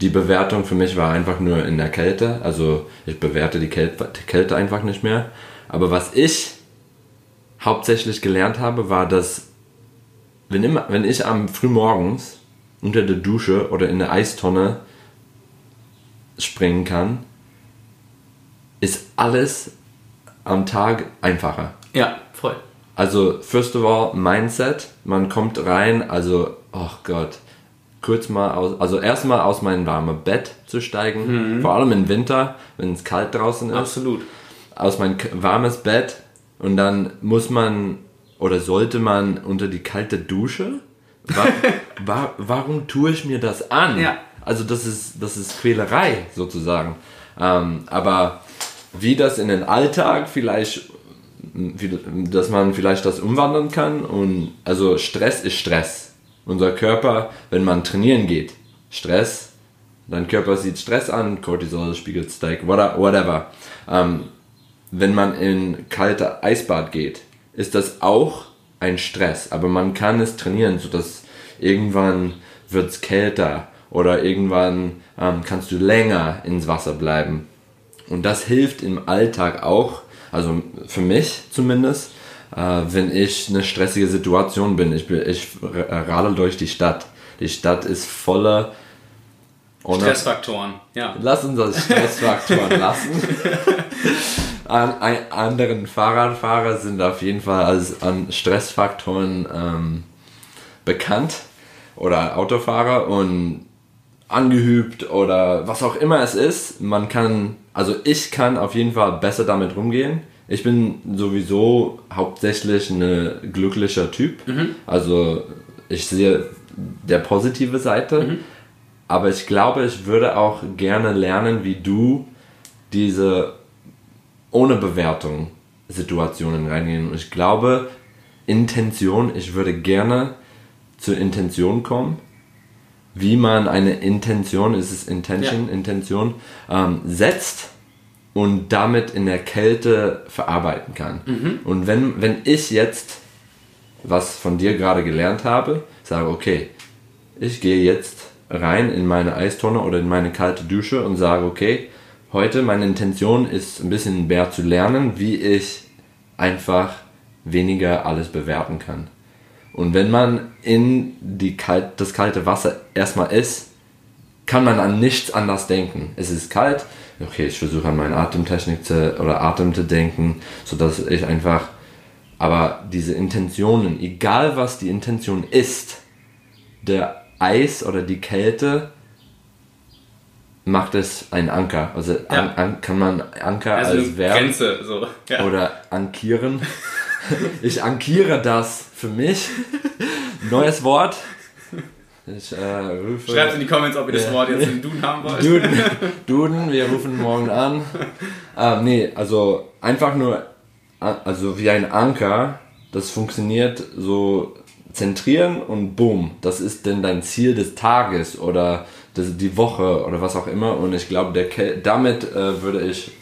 Die Bewertung für mich war einfach nur in der Kälte, also ich bewerte die Kälte, die Kälte einfach nicht mehr. Aber was ich hauptsächlich gelernt habe, war, dass wenn, immer, wenn ich am frühmorgens unter der Dusche oder in der Eistonne springen kann, ist alles am Tag einfacher. Ja. Also, first of all, Mindset. Man kommt rein, also, oh Gott, kurz mal aus, also erstmal aus meinem warmen Bett zu steigen, vor allem im Winter, wenn es kalt draußen ist Absolut. aus mein warmes Bett und dann muss man oder sollte man unter die kalte Dusche? Wa wa warum tue ich mir das an? Ja. Also das ist, das ist Quälerei sozusagen. Ähm, aber wie das in den Alltag vielleicht, dass man vielleicht das umwandeln kann und also Stress ist Stress. Unser Körper, wenn man trainieren geht, Stress, dein Körper sieht Stress an, Cortisol spiegelt Steak, whate- whatever. Ähm, wenn man in kalte Eisbad geht, ist das auch ein Stress, aber man kann es trainieren, sodass irgendwann wird es kälter oder irgendwann ähm, kannst du länger ins Wasser bleiben. Und das hilft im Alltag auch, also für mich zumindest, äh, wenn ich eine stressige Situation bin. Ich, ich radel durch die Stadt. Die Stadt ist voller Stressfaktoren. Ja. Lass uns das Stressfaktoren lassen. An, ein, anderen Fahrradfahrer sind auf jeden Fall als an Stressfaktoren ähm, bekannt oder Autofahrer und angeübt oder was auch immer es ist. Man kann, also ich kann auf jeden Fall besser damit rumgehen. Ich bin sowieso hauptsächlich ein glücklicher Typ. Also ich sehe der positive Seite. Aber ich glaube, ich würde auch gerne lernen, wie du diese ohne Bewertung Situationen reingehen. Und ich glaube, Intention, ich würde gerne zur Intention kommen, wie man eine Intention, ist es Intention, Ja. Intention, ähm, setzt und damit in der Kälte verarbeiten kann. Und wenn, wenn ich jetzt was von dir gerade gelernt habe, sage, okay, ich gehe jetzt rein in meine Eistonne oder in meine kalte Dusche und sage, okay, heute meine Intention ist ein bisschen mehr zu lernen, wie ich einfach weniger alles bewerten kann. Und wenn man in die kalt, das kalte Wasser erstmal ist, kann man an nichts anders denken. Es ist kalt, okay, ich versuche an meine Atemtechnik zu, oder Atem zu denken, sodass ich einfach, aber diese Intentionen, egal was die Intention ist, der Eis oder die Kälte macht es ein Anker. Also Ja. an, an, kann man Anker Also als Verb Grenze. So. Ja. oder ankieren. Ich ankiere das für mich. Neues Wort. Ich äh, rufe. Schreibt in die Comments, ob ihr das. Wort jetzt in Duden haben wollt. Duden, Duden, wir rufen morgen an. Ah, nee, also einfach nur, also wie ein Anker, das funktioniert so zentrieren und boom, das ist denn dein Ziel des Tages oder das, die Woche oder was auch immer. Und ich glaube, der Kel damit äh, würde ich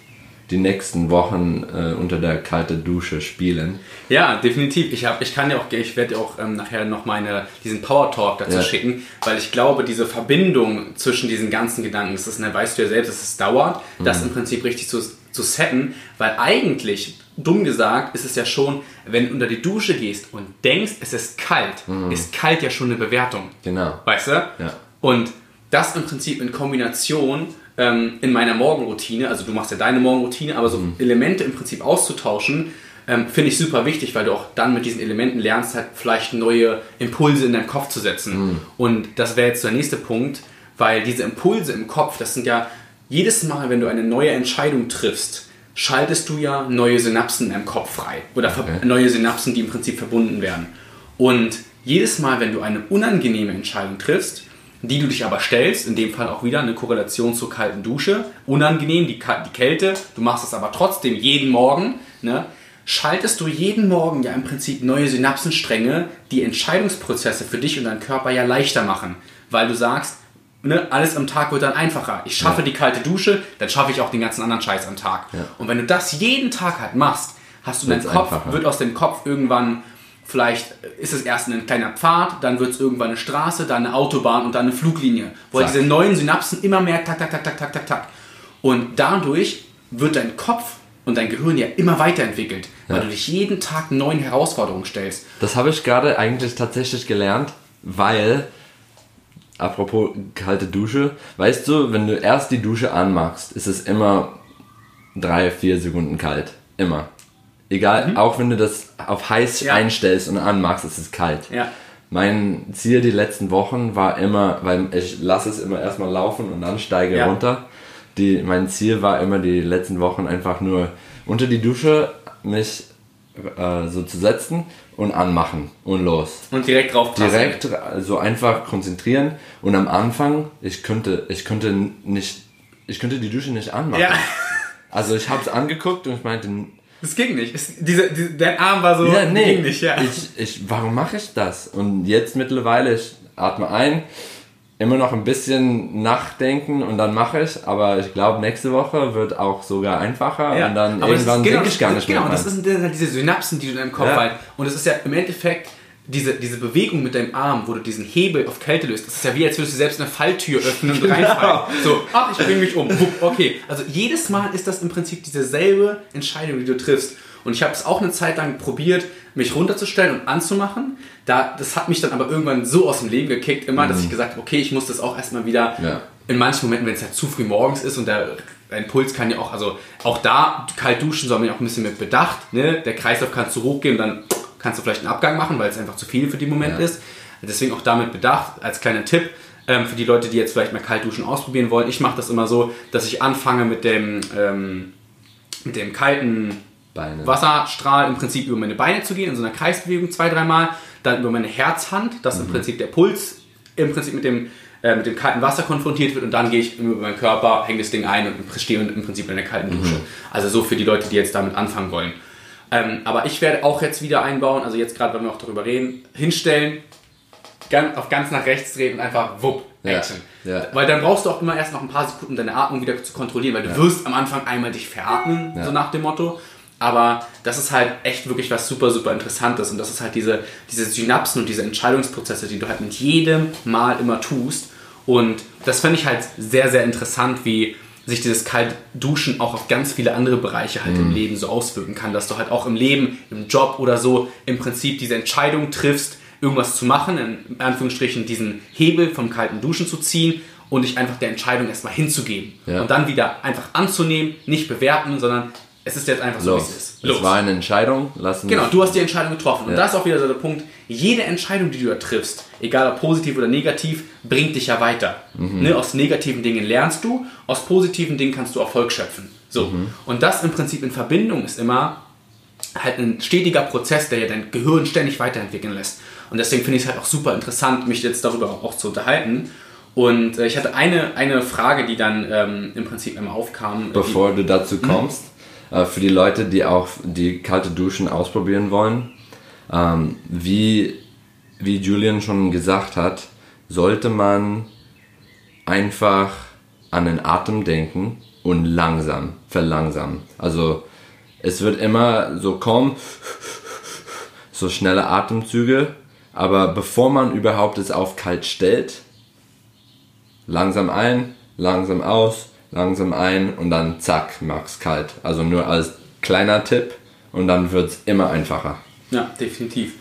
die nächsten Wochen äh, unter der kalten Dusche spielen. Ja, definitiv. Ich, hab, ich kann dir auch, ich werde auch ähm, nachher noch meine, diesen Power Talk dazu Ja. schicken, weil ich glaube, diese Verbindung zwischen diesen ganzen Gedanken, das ist, ne, weißt du ja selbst, dass es dauert, das im Prinzip richtig zu, zu setten, weil eigentlich, dumm gesagt, ist es ja schon, wenn du unter die Dusche gehst und denkst, es ist kalt, ist kalt ja schon eine Bewertung. Genau. Weißt du? Ja. Und das im Prinzip in Kombination ähm, in meiner Morgenroutine, also du machst ja deine Morgenroutine, aber so Elemente im Prinzip auszutauschen, ähm, finde ich super wichtig, weil du auch dann mit diesen Elementen lernst, halt vielleicht neue Impulse in deinem Kopf zu setzen. Und das wäre jetzt der nächste Punkt, weil diese Impulse im Kopf, das sind ja jedes Mal, wenn du eine neue Entscheidung triffst, schaltest du ja neue Synapsen in deinem Kopf frei. Oder Okay. neue Synapsen, die im Prinzip verbunden werden. Und jedes Mal, wenn du eine unangenehme Entscheidung triffst, die du dich aber stellst, in dem Fall auch wieder eine Korrelation zur kalten Dusche, unangenehm, die, die Kälte, du machst es aber trotzdem jeden Morgen, ne? schaltest du jeden Morgen ja im Prinzip neue Synapsenstränge, die Entscheidungsprozesse für dich und deinen Körper ja leichter machen. Weil du sagst, ne, alles am Tag wird dann einfacher. Ich schaffe ja. die kalte Dusche, dann schaffe ich auch den ganzen anderen Scheiß am Tag. Ja. Und wenn du das jeden Tag halt machst, hast du deinen Kopf, einfacher. wird aus dem Kopf irgendwann, vielleicht ist es erst ein kleiner Pfad, dann wird es irgendwann eine Straße, dann eine Autobahn und dann eine Fluglinie. Wo halt diese neuen Synapsen immer mehr tak, tak, tak, tak, tak, tak, tak. Und dadurch wird dein Kopf und dein Gehirn ja immer weiterentwickelt, weil du dich jeden Tag neuen Herausforderungen stellst. Das habe ich gerade eigentlich tatsächlich gelernt, weil Apropos kalte Dusche. Weißt du, wenn du erst die Dusche anmachst, ist es immer drei, vier Sekunden kalt. Immer. Egal, mhm. auch wenn du das auf heiß ja. einstellst und anmachst, ist es kalt. Ja. Mein Ziel die letzten Wochen war immer, weil ich lasse es immer erstmal laufen und dann steige ja. runter. Die, mein Ziel war immer die letzten Wochen einfach nur unter die Dusche mich äh, so zu setzen und anmachen und los. Und direkt drauf passen. Direkt so einfach konzentrieren und am Anfang, ich könnte, ich könnte nicht, ich könnte die Dusche nicht anmachen. Ja. Also ich habe es angeguckt und ich meinte, das ging nicht. Es, diese, diese, dein Arm war so, ja, nee, ging nicht, ja. Ich, ich, warum mache ich das? Und jetzt mittlerweile, ich atme ein, immer noch ein bisschen nachdenken und dann mache ich, aber ich glaube, nächste Woche wird auch sogar einfacher ja, und dann irgendwann genau, denke ich gar nicht genau, mehr. Genau, das sind halt diese Synapsen, die du in deinem Kopf ja. halt, und es ist ja im Endeffekt diese, diese Bewegung mit deinem Arm, wo du diesen Hebel auf Kälte löst, das ist ja wie, als würdest du selbst eine Falltür öffnen und reinfallen. So, ach, ich bringe mich um. Okay, also jedes Mal ist das im Prinzip dieselbe Entscheidung, die du triffst. Und ich habe es auch eine Zeit lang probiert, mich runterzustellen und anzumachen. Da, das hat mich dann aber irgendwann so aus dem Leben gekickt, immer, mhm. dass ich gesagt habe, okay, ich muss das auch erstmal wieder ja. in manchen Momenten, wenn es halt zu früh morgens ist und der dein Puls kann ja auch, also auch da kalt duschen soll man ja auch ein bisschen mit Bedacht. Ne? Der Kreislauf kann zu hoch gehen und dann kannst du vielleicht einen Abgang machen, weil es einfach zu viel für den Moment ja. ist. Deswegen auch damit Bedacht als kleiner Tipp ähm, für die Leute, die jetzt vielleicht mal kalt duschen ausprobieren wollen. Ich mache das immer so, dass ich anfange mit dem, ähm, mit dem kalten Beine. Wasserstrahl im Prinzip über meine Beine zu gehen, in so einer Kreisbewegung zwei, dreimal, dann über meine Herzhand, dass mhm. im Prinzip der Puls im Prinzip mit dem, äh, mit dem kalten Wasser konfrontiert wird und dann gehe ich über meinen Körper, hänge das Ding ein und stehe im Prinzip in der kalten Dusche. Mhm. Also so für die Leute, die jetzt damit anfangen wollen. Ähm, aber ich werde auch jetzt wieder einbauen, also jetzt gerade, wenn wir auch darüber reden, hinstellen, ganz, auf ganz nach rechts drehen und einfach wupp, Action. Ja, ja. Weil dann brauchst du auch immer erst noch ein paar Sekunden deine Atmung wieder zu kontrollieren, weil du ja. wirst am Anfang einmal dich veratmen, so nach dem Motto. Aber das ist halt echt wirklich was super, super Interessantes. Und das ist halt diese, diese Synapsen und diese Entscheidungsprozesse, die du halt mit jedem Mal immer tust. Und das finde ich halt sehr, sehr interessant, wie sich dieses Kaltduschen auch auf ganz viele andere Bereiche halt mhm. im Leben so auswirken kann. Dass du halt auch im Leben, im Job oder so im Prinzip diese Entscheidung triffst, irgendwas zu machen, in Anführungsstrichen diesen Hebel vom kalten Duschen zu ziehen und dich einfach der Entscheidung erstmal hinzugeben. Ja. Und dann wieder einfach anzunehmen, nicht bewerten, sondern es ist jetzt einfach so, wie es ist. Los. Es war eine Entscheidung. Lassen genau, du hast die Entscheidung getroffen. Ja. Und das ist auch wieder so der Punkt. Jede Entscheidung, die du da triffst, egal ob positiv oder negativ, bringt dich ja weiter. Mhm. Ne, aus negativen Dingen lernst du, aus positiven Dingen kannst du Erfolg schöpfen. So. Mhm. Und das im Prinzip in Verbindung ist immer halt ein stetiger Prozess, der ja dein Gehirn ständig weiterentwickeln lässt. Und deswegen finde ich es halt auch super interessant, mich jetzt darüber auch zu unterhalten. Und äh, ich hatte eine, eine Frage, die dann ähm, im Prinzip immer aufkam. Bevor die, du dazu kommst, äh, für die Leute, die auch die kalte Duschen ausprobieren wollen, ähm, wie, wie Julian schon gesagt hat, sollte man einfach an den Atem denken und langsam, verlangsamen. Also es wird immer so kommen, so schnelle Atemzüge, aber bevor man überhaupt es auf kalt stellt, langsam ein, langsam aus, langsam ein und dann zack, mach's kalt. Also nur als kleiner Tipp und dann wird's immer einfacher. Ja, definitiv.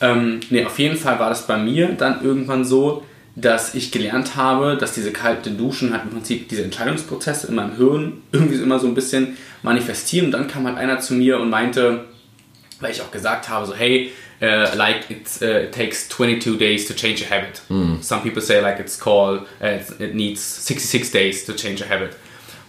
Ähm, nee, auf jeden Fall war das bei mir dann irgendwann so, dass ich gelernt habe, dass diese kalten Duschen halt im Prinzip diese Entscheidungsprozesse in meinem Hirn irgendwie immer so ein bisschen manifestieren. Und dann kam halt einer zu mir und meinte, weil ich auch gesagt habe, so hey, uh, like uh, it takes 22 days to change a habit. Mm. Some people say like it's called, uh, it needs 66 days to change a habit.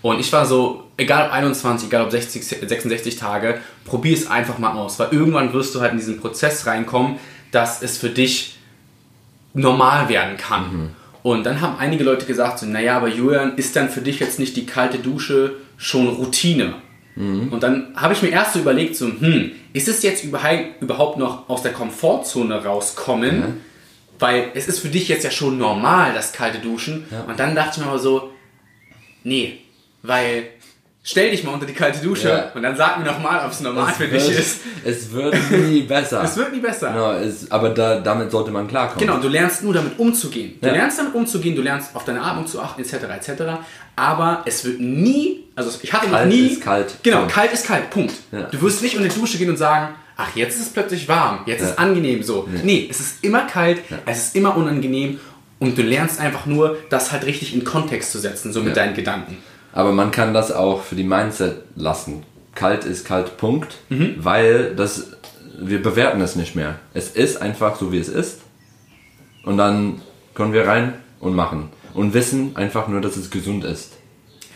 Und ich war so, egal ob 21, egal ob 60, 66 Tage, probier es einfach mal aus, weil irgendwann wirst du halt in diesen Prozess reinkommen, dass es für dich normal werden kann. Mhm. Und dann haben einige Leute gesagt, so, naja, aber Julian, ist dann für dich jetzt nicht die kalte Dusche schon Routine? Und dann habe ich mir erst so überlegt, so, hm, ist es jetzt überhaupt noch aus der Komfortzone rauskommen? Ja. Weil es ist für dich jetzt ja schon normal, das kalte Duschen. Ja. Und dann dachte ich mir aber so, nee, weil stell dich mal unter die kalte Dusche Ja. und dann sag mir nochmal, ob es normal Es für wird, dich ist. Es wird nie besser. Es wird nie besser. Genau, es, aber da, damit sollte man klarkommen. Genau, du lernst nur damit umzugehen. Du Ja. lernst damit umzugehen, du lernst auf deine Atmung zu achten, etc., etc. Aber es wird nie, also ich hatte Kalt noch nie... ist kalt. Genau, Punkt. kalt ist kalt, Punkt. Ja. Du wirst nicht unter die Dusche gehen und sagen, ach, jetzt ist es plötzlich warm, jetzt ist es angenehm so. Nee, es ist immer kalt, es ist immer unangenehm und du lernst einfach nur, das halt richtig in Kontext zu setzen, so mit deinen Gedanken. Aber man kann das auch für die Mindset lassen. Kalt ist kalt, Punkt. Mhm. Weil das, wir bewerten es nicht mehr. Es ist einfach so, wie es ist. Und dann können wir rein und machen. Und wissen einfach nur, dass es gesund ist.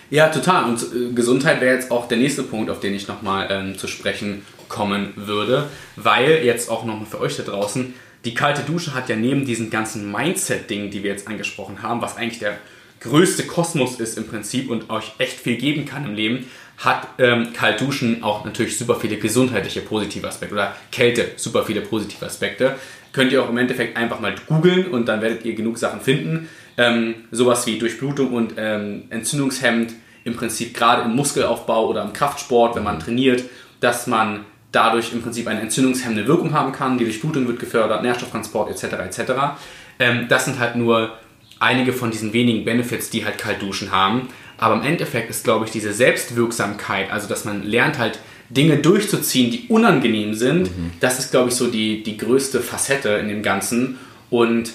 Ja, total. Und äh, Gesundheit wäre jetzt auch der nächste Punkt, auf den ich nochmal ähm, zu sprechen kommen würde. Weil jetzt auch nochmal für euch da draußen, die kalte Dusche hat ja neben diesen ganzen Mindset-Dingen, die wir jetzt angesprochen haben, was eigentlich der größte Kosmos ist im Prinzip und euch echt viel geben kann im Leben, hat ähm, Kaltduschen auch natürlich super viele gesundheitliche positive Aspekte oder Kälte super viele positive Aspekte. Könnt ihr auch im Endeffekt einfach mal googeln und dann werdet ihr genug Sachen finden. Ähm, sowas wie Durchblutung und ähm, entzündungshemmend im Prinzip gerade im Muskelaufbau oder im Kraftsport, wenn man trainiert, dass man dadurch im Prinzip eine entzündungshemmende Wirkung haben kann. Die Durchblutung wird gefördert, Nährstofftransport etc. etc. Ähm, das sind halt nur einige von diesen wenigen Benefits, die halt Kaltduschen haben. Aber im Endeffekt ist, glaube ich, diese Selbstwirksamkeit, also dass man lernt halt Dinge durchzuziehen, die unangenehm sind, das ist, glaube ich, so die, die größte Facette in dem Ganzen. Und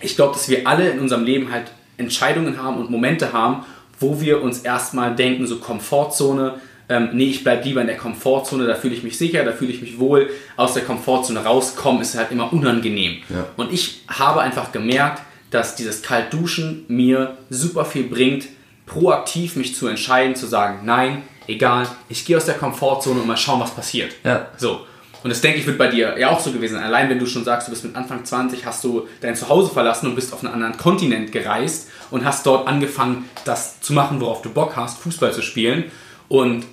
ich glaube, dass wir alle in unserem Leben halt Entscheidungen haben und Momente haben, wo wir uns erstmal denken, so Komfortzone, ähm, nee, ich bleibe lieber in der Komfortzone, da fühle ich mich sicher, da fühle ich mich wohl. Aus der Komfortzone rauskommen ist halt immer unangenehm. Ja. Und ich habe einfach gemerkt, dass dieses Kaltduschen mir super viel bringt, proaktiv mich zu entscheiden, zu sagen, nein, egal, ich gehe aus der Komfortzone und mal schauen, was passiert. Ja. So. Und das denke ich wird bei dir ja auch so gewesen sein. Allein wenn du schon sagst, du bist mit Anfang 20, hast du dein Zuhause verlassen und bist auf einen anderen Kontinent gereist und hast dort angefangen, das zu machen, worauf du Bock hast, Fußball zu spielen. Und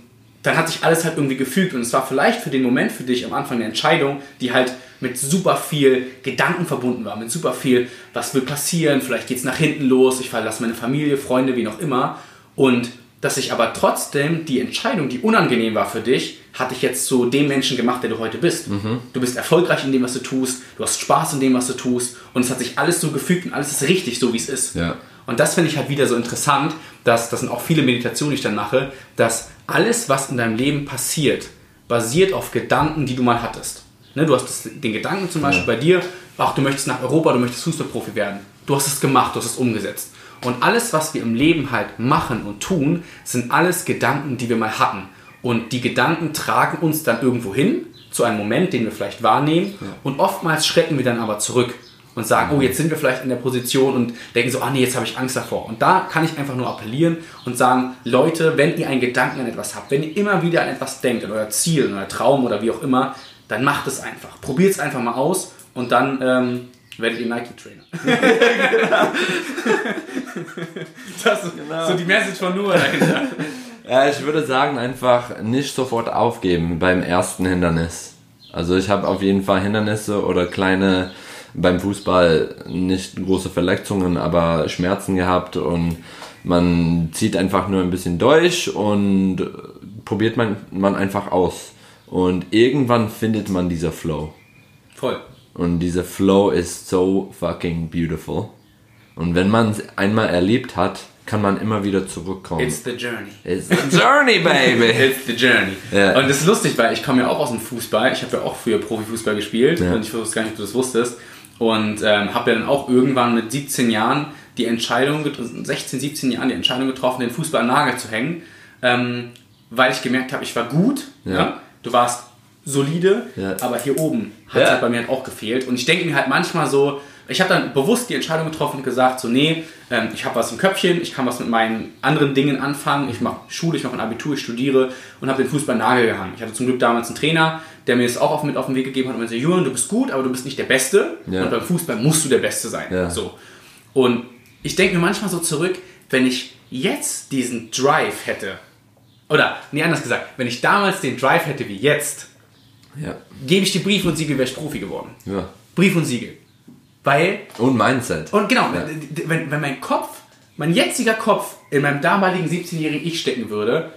dann hat sich alles halt irgendwie gefügt und es war vielleicht für den Moment für dich am Anfang eine Entscheidung, die halt mit super viel Gedanken verbunden war, mit super viel, was will passieren, vielleicht geht es nach hinten los, ich verlasse meine Familie, Freunde, wie noch immer. Und dass sich aber trotzdem die Entscheidung, die unangenehm war für dich, hat dich jetzt zu dem Menschen gemacht, der du heute bist. Du bist erfolgreich in dem, was du tust, du hast Spaß in dem, was du tust und es hat sich alles so gefügt und alles ist richtig, so wie es ist. Ja. Und das finde ich halt wieder so interessant, dass das sind auch viele Meditationen, die ich dann mache, dass alles, was in deinem Leben passiert, basiert auf Gedanken, die du mal hattest. Ne, du hast das, den Gedanken zum Beispiel bei dir, ach, du möchtest nach Europa, du möchtest Fußballprofi werden. Du hast es gemacht, du hast es umgesetzt. Und alles, was wir im Leben halt machen und tun, sind alles Gedanken, die wir mal hatten. Und die Gedanken tragen uns dann irgendwo hin, zu einem Moment, den wir vielleicht wahrnehmen. Und oftmals schrecken wir dann aber zurück und sagen, oh, jetzt sind wir vielleicht in der Position und denken so, ah nee, jetzt habe ich Angst davor. Und da kann ich einfach nur appellieren und sagen, Leute, wenn ihr einen Gedanken an etwas habt, wenn ihr immer wieder an etwas denkt, an euer Ziel, an euer Traum oder wie auch immer, dann macht es einfach. Probiert es einfach mal aus und dann ähm, werdet ihr Nike-Trainer. das ist so die Message von Noah dahinter. Ja, ich würde sagen, einfach nicht sofort aufgeben beim ersten Hindernis. Also ich habe auf jeden Fall Hindernisse oder kleine beim Fußball nicht große Verletzungen, aber Schmerzen gehabt und man zieht einfach nur ein bisschen durch und probiert man, man einfach aus. Und irgendwann findet man dieser Flow. Voll. Und dieser Flow ist so fucking beautiful. Und wenn man es einmal erlebt hat, kann man immer wieder zurückkommen. It's the journey. It's a journey, baby! It's the journey. Ja. Und das ist lustig, weil ich komme ja auch aus dem Fußball. Ich habe ja auch früher Profifußball gespielt Ja. und ich wusste gar nicht, ob du das wusstest. Und ähm, habe ja dann auch irgendwann mit 17 Jahren die Entscheidung, get- 16, 17 Jahren die Entscheidung getroffen, den Fußball an Nagel zu hängen, ähm, weil ich gemerkt habe, ich war gut. Ja. Ja. Du warst solide, Ja. aber hier oben hat es Ja. halt bei mir halt auch gefehlt. Und ich denke mir halt manchmal so, ich habe dann bewusst die Entscheidung getroffen und gesagt, so nee, ähm, ich habe was im Köpfchen, ich kann was mit meinen anderen Dingen anfangen, ich mache Schule, ich mache ein Abitur, ich studiere und habe den Fußball Nagel gehangen. Ich hatte zum Glück damals einen Trainer, der mir das auch mit auf den Weg gegeben hat und meinte, Jürgen, du bist gut, aber du bist nicht der Beste Ja. und beim Fußball musst du der Beste sein. Ja. So. Und ich denke mir manchmal so zurück, wenn ich jetzt diesen Drive hätte, oder, nee, anders gesagt, wenn ich damals den Drive hätte wie jetzt, Ja. gebe ich dir Brief und Siegel, wäre ich Profi geworden. ja. Brief und Siegel. Weil, Und Mindset. und genau, Ja. wenn, wenn mein Kopf, mein jetziger Kopf in meinem damaligen 17-jährigen Ich stecken würde,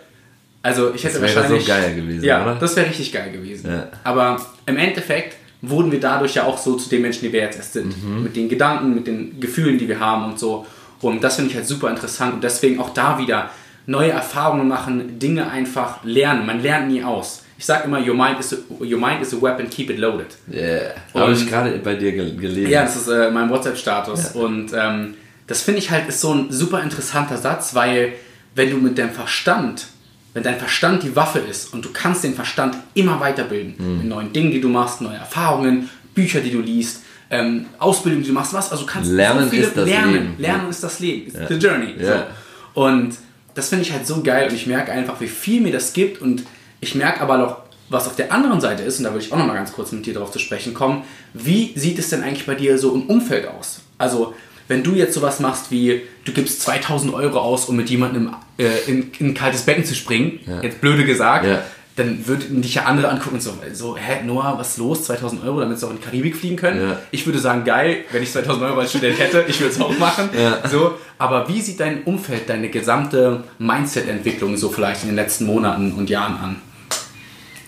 also ich hätte Das wäre wahrscheinlich... so geil gewesen, ja, oder? das wäre richtig geil gewesen. Ja. Aber im Endeffekt wurden wir dadurch ja auch so zu den Menschen, die wir jetzt erst sind. Mhm. Mit den Gedanken, mit den Gefühlen, die wir haben und so. Und das finde ich halt super interessant und deswegen auch da wieder neue Erfahrungen machen, Dinge einfach lernen. Man lernt nie aus. Ich sage immer, your mind, is a, your mind is a weapon, keep it loaded. Yeah. Habe ich gerade bei dir gel gelesen. Ja, das ist äh, mein WhatsApp-Status. Und ähm, das finde ich halt ist so ein super interessanter Satz, weil wenn du mit deinem Verstand, wenn dein Verstand die Waffe ist und du kannst den Verstand immer weiterbilden Mhm. mit neuen Dingen, die du machst, neue Erfahrungen, Bücher, die du liest, ähm, Ausbildung, die du machst, was, also kannst Lernen so viele ist das lernen. Leben. Lernen ist das Leben, it's the journey. Ja. So. Und das finde ich halt so geil und ich merke einfach, wie viel mir das gibt und ich merke aber noch, was auf der anderen Seite ist, und da würde ich auch noch mal ganz kurz mit dir darauf zu sprechen kommen, wie sieht es denn eigentlich bei dir so im Umfeld aus? Also, wenn du jetzt sowas machst wie, du gibst 2000 Euro aus, um mit jemandem äh, in, in ein kaltes Becken zu springen, jetzt blöde gesagt, Ja. dann würden dich ja andere angucken und so, so, hä, Noah, was ist los? 2000 Euro, damit sie auch in die Karibik fliegen können? Ja. Ich würde sagen, geil, wenn ich 2000 Euro als Student hätte, ich würde es auch machen. Ja. So, aber wie sieht dein Umfeld, deine gesamte Mindset-Entwicklung so vielleicht in den letzten Monaten und Jahren an?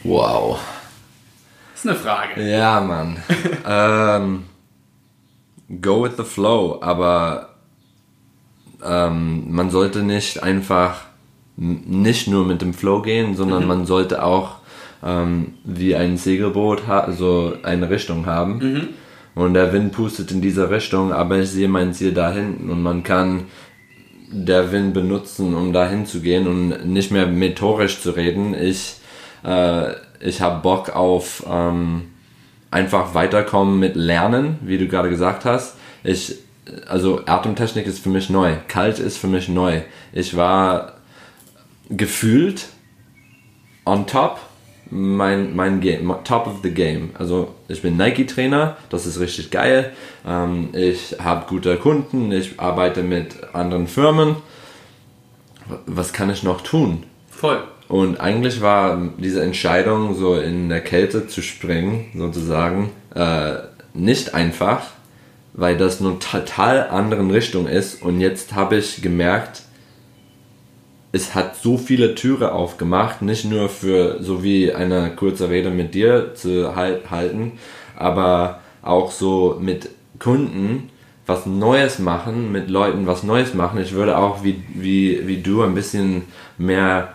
Wow. Das ist eine Frage. Ja, Mann. ähm, go with the flow, aber ähm, man sollte nicht einfach nicht nur mit dem Flow gehen, sondern man sollte auch ähm, wie ein Segelboot ha so eine Richtung haben. Und der Wind pustet in diese Richtung, aber ich sehe mein Ziel da hinten und man kann der Wind benutzen, um dahin zu gehen und nicht mehr methodisch zu reden. Ich, äh, ich habe Bock auf ähm, einfach weiterkommen mit Lernen, wie du gerade gesagt hast. Ich, also Atemtechnik ist für mich neu, kalt ist für mich neu. Ich war gefühlt on top mein, mein Game, top of the game. Also ich bin Nike-Trainer, das ist richtig geil. Ähm, ich habe gute Kunden, ich arbeite mit anderen Firmen. Was kann ich noch tun? Voll. Und eigentlich war diese Entscheidung, so in der Kälte zu springen, sozusagen, äh, nicht einfach, weil das eine total anderen Richtung ist. Und jetzt habe ich gemerkt, es hat so viele Türe aufgemacht, nicht nur für so wie eine kurze Rede mit dir zu halt, halten, aber auch so mit Kunden was Neues machen, mit Leuten was Neues machen. Ich würde auch wie, wie, wie du ein bisschen mehr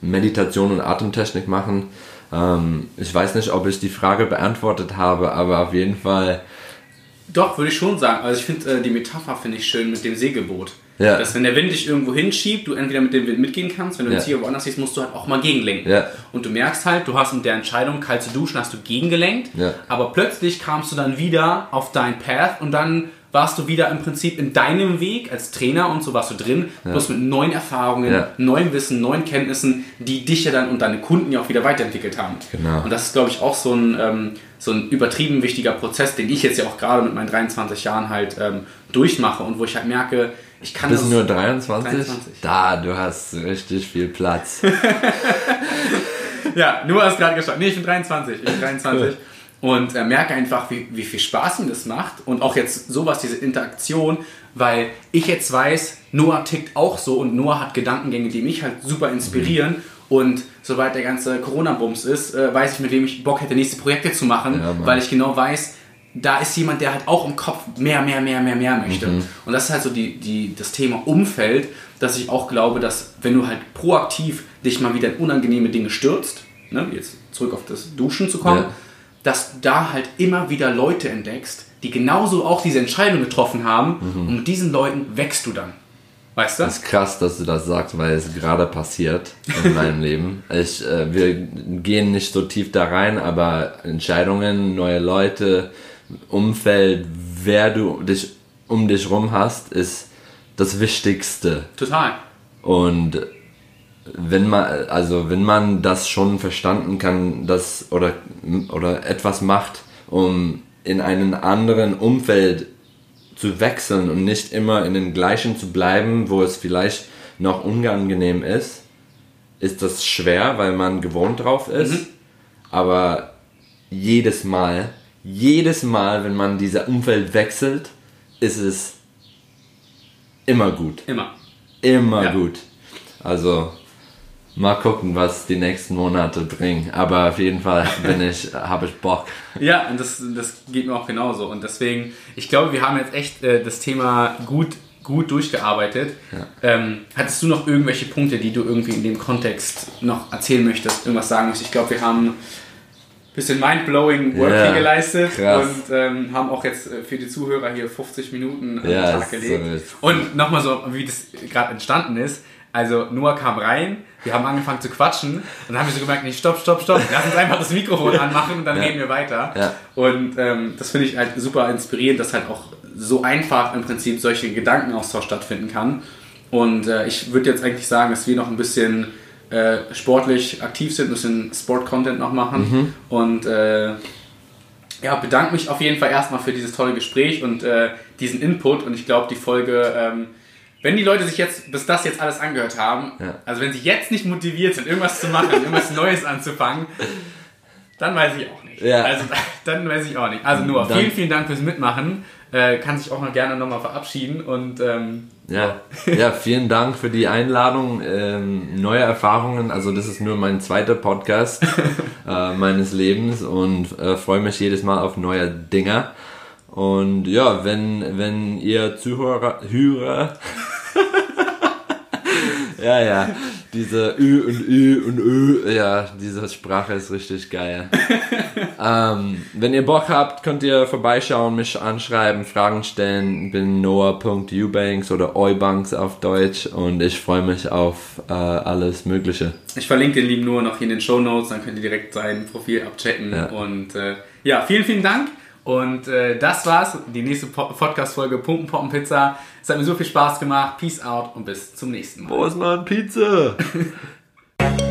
Meditation und Atemtechnik machen. Ähm, ich weiß nicht, ob ich die Frage beantwortet habe, aber auf jeden Fall, Doch, würde ich schon sagen. Also ich finde äh, die Metapher finde ich schön mit dem Segelboot. Ja. Dass wenn der Wind dich irgendwo hinschiebt, du entweder mit dem Wind mitgehen kannst, wenn du Ja. jetzt hier woanders siehst, musst du halt auch mal gegenlenken. Ja. Und du merkst halt, du hast mit der Entscheidung, kalt zu duschen, hast du gegengelenkt, Ja. aber plötzlich kamst du dann wieder auf dein Path und dann warst du wieder im Prinzip in deinem Weg als Trainer und so warst du drin, bloß mit neuen Erfahrungen, Ja. neuem Wissen, neuen Kenntnissen, die dich ja dann und deine Kunden ja auch wieder weiterentwickelt haben. Genau. Und das ist, glaube ich, auch so ein, ähm, so ein übertrieben wichtiger Prozess, den ich jetzt ja auch gerade mit meinen 23 Jahren halt ähm, durchmache und wo ich halt merke, ich kann bist das... du nur 23? 23. Da, du hast richtig viel Platz. Ja, nur hast gerade geschaut. Nee, ich bin 23. Ich bin 23. Und äh, merke einfach, wie, wie viel Spaß mir das macht. Und auch jetzt sowas, diese Interaktion, weil ich jetzt weiß, Noah tickt auch so und Noah hat Gedankengänge, die mich halt super inspirieren. Und sobald der ganze Corona-Bums ist, äh, weiß ich, mit wem ich Bock hätte, nächste Projekte zu machen, Ja, weil ich genau weiß, da ist jemand, der halt auch im Kopf mehr, mehr, mehr, mehr, mehr möchte. Mhm. Und das ist halt so die, die, das Thema Umfeld, dass ich auch glaube, dass wenn du halt proaktiv dich mal wieder in unangenehme Dinge stürzt, ne, jetzt zurück auf das Duschen zu kommen, Ja. Dass du da halt immer wieder Leute entdeckst, die genauso auch diese Entscheidung getroffen haben Mhm. und mit diesen Leuten wächst du dann. Weißt du? Das ist krass, dass du das sagst, weil es gerade passiert in meinem Leben. Ich, äh, wir gehen nicht so tief da rein, aber Entscheidungen, neue Leute, Umfeld, wer du dich um dich rum hast, ist das Wichtigste. Total. Und wenn man, also wenn man das schon verstanden kann, dass oder, oder etwas macht, um in einen anderen Umfeld zu wechseln und nicht immer in den gleichen zu bleiben, wo es vielleicht noch unangenehm ist, ist das schwer, weil man gewohnt drauf ist. Mhm. Aber jedes Mal, jedes Mal, wenn man dieser Umfeld wechselt, ist es immer gut. Immer. Immer Ja. gut. Also mal gucken, was die nächsten Monate bringen. Aber auf jeden Fall bin ich, habe ich Bock. Ja, und das, das geht mir auch genauso. Und deswegen, ich glaube, wir haben jetzt echt äh, das Thema gut, gut durchgearbeitet. Ähm, hattest du noch irgendwelche Punkte, die du irgendwie in dem Kontext noch erzählen möchtest, irgendwas sagen möchtest? Ich glaube, wir haben ein bisschen mindblowing Work Ja, hier geleistet krass. und ähm, haben auch jetzt äh, für die Zuhörer hier 50 Minuten am Ja, Tag so gelegt. wild. und nochmal so, wie das gerade entstanden ist. Also Noah kam rein, wir haben angefangen zu quatschen und dann haben wir so gemerkt, nee, stopp, stopp, stopp, lass uns einfach das Mikrofon anmachen und dann Ja. reden wir weiter. Ja. Und ähm, das finde ich halt super inspirierend, dass halt auch so einfach im Prinzip solche Gedankenaustausch stattfinden kann. Und äh, ich würde jetzt eigentlich sagen, dass wir noch ein bisschen äh, sportlich aktiv sind, ein bisschen Sport-Content noch machen. Und äh, ja, bedanke mich auf jeden Fall erstmal für dieses tolle Gespräch und äh, diesen Input. Und ich glaube, die Folge, ähm, wenn die Leute sich jetzt bis das jetzt alles angehört haben, Ja. also wenn sie jetzt nicht motiviert sind, irgendwas zu machen, irgendwas Neues anzufangen, dann weiß ich auch nicht. Ja. Also dann weiß ich auch nicht. Also Dann- vielen, vielen Dank fürs Mitmachen. Äh, kann sich auch noch gerne nochmal verabschieden und ähm, Ja, ja, vielen Dank für die Einladung. Ähm, neue Erfahrungen, also das ist nur mein zweiter Podcast äh, meines Lebens und äh, freue mich jedes Mal auf neue Dinger. Und ja, wenn, wenn ihr Zuhörer, Hörer, ja, ja, diese Ü und Ü und Ö, ja, diese Sprache ist richtig geil. ähm, wenn ihr Bock habt, könnt ihr vorbeischauen, mich anschreiben, Fragen stellen. Bin noah.ubanks oder eubanks auf Deutsch und ich freue mich auf äh, alles Mögliche. ich verlinke den lieben Noah noch hier in den Show Notes, dann könnt ihr direkt sein Profil abchecken. Ja. Und äh, ja, vielen, vielen Dank. Und äh, das war's, die nächste Po- Podcast-Folge Pumpen Poppen Pizza. Es hat mir so viel Spaß gemacht. Peace out und bis zum nächsten Mal. Wo ist mein Pizza?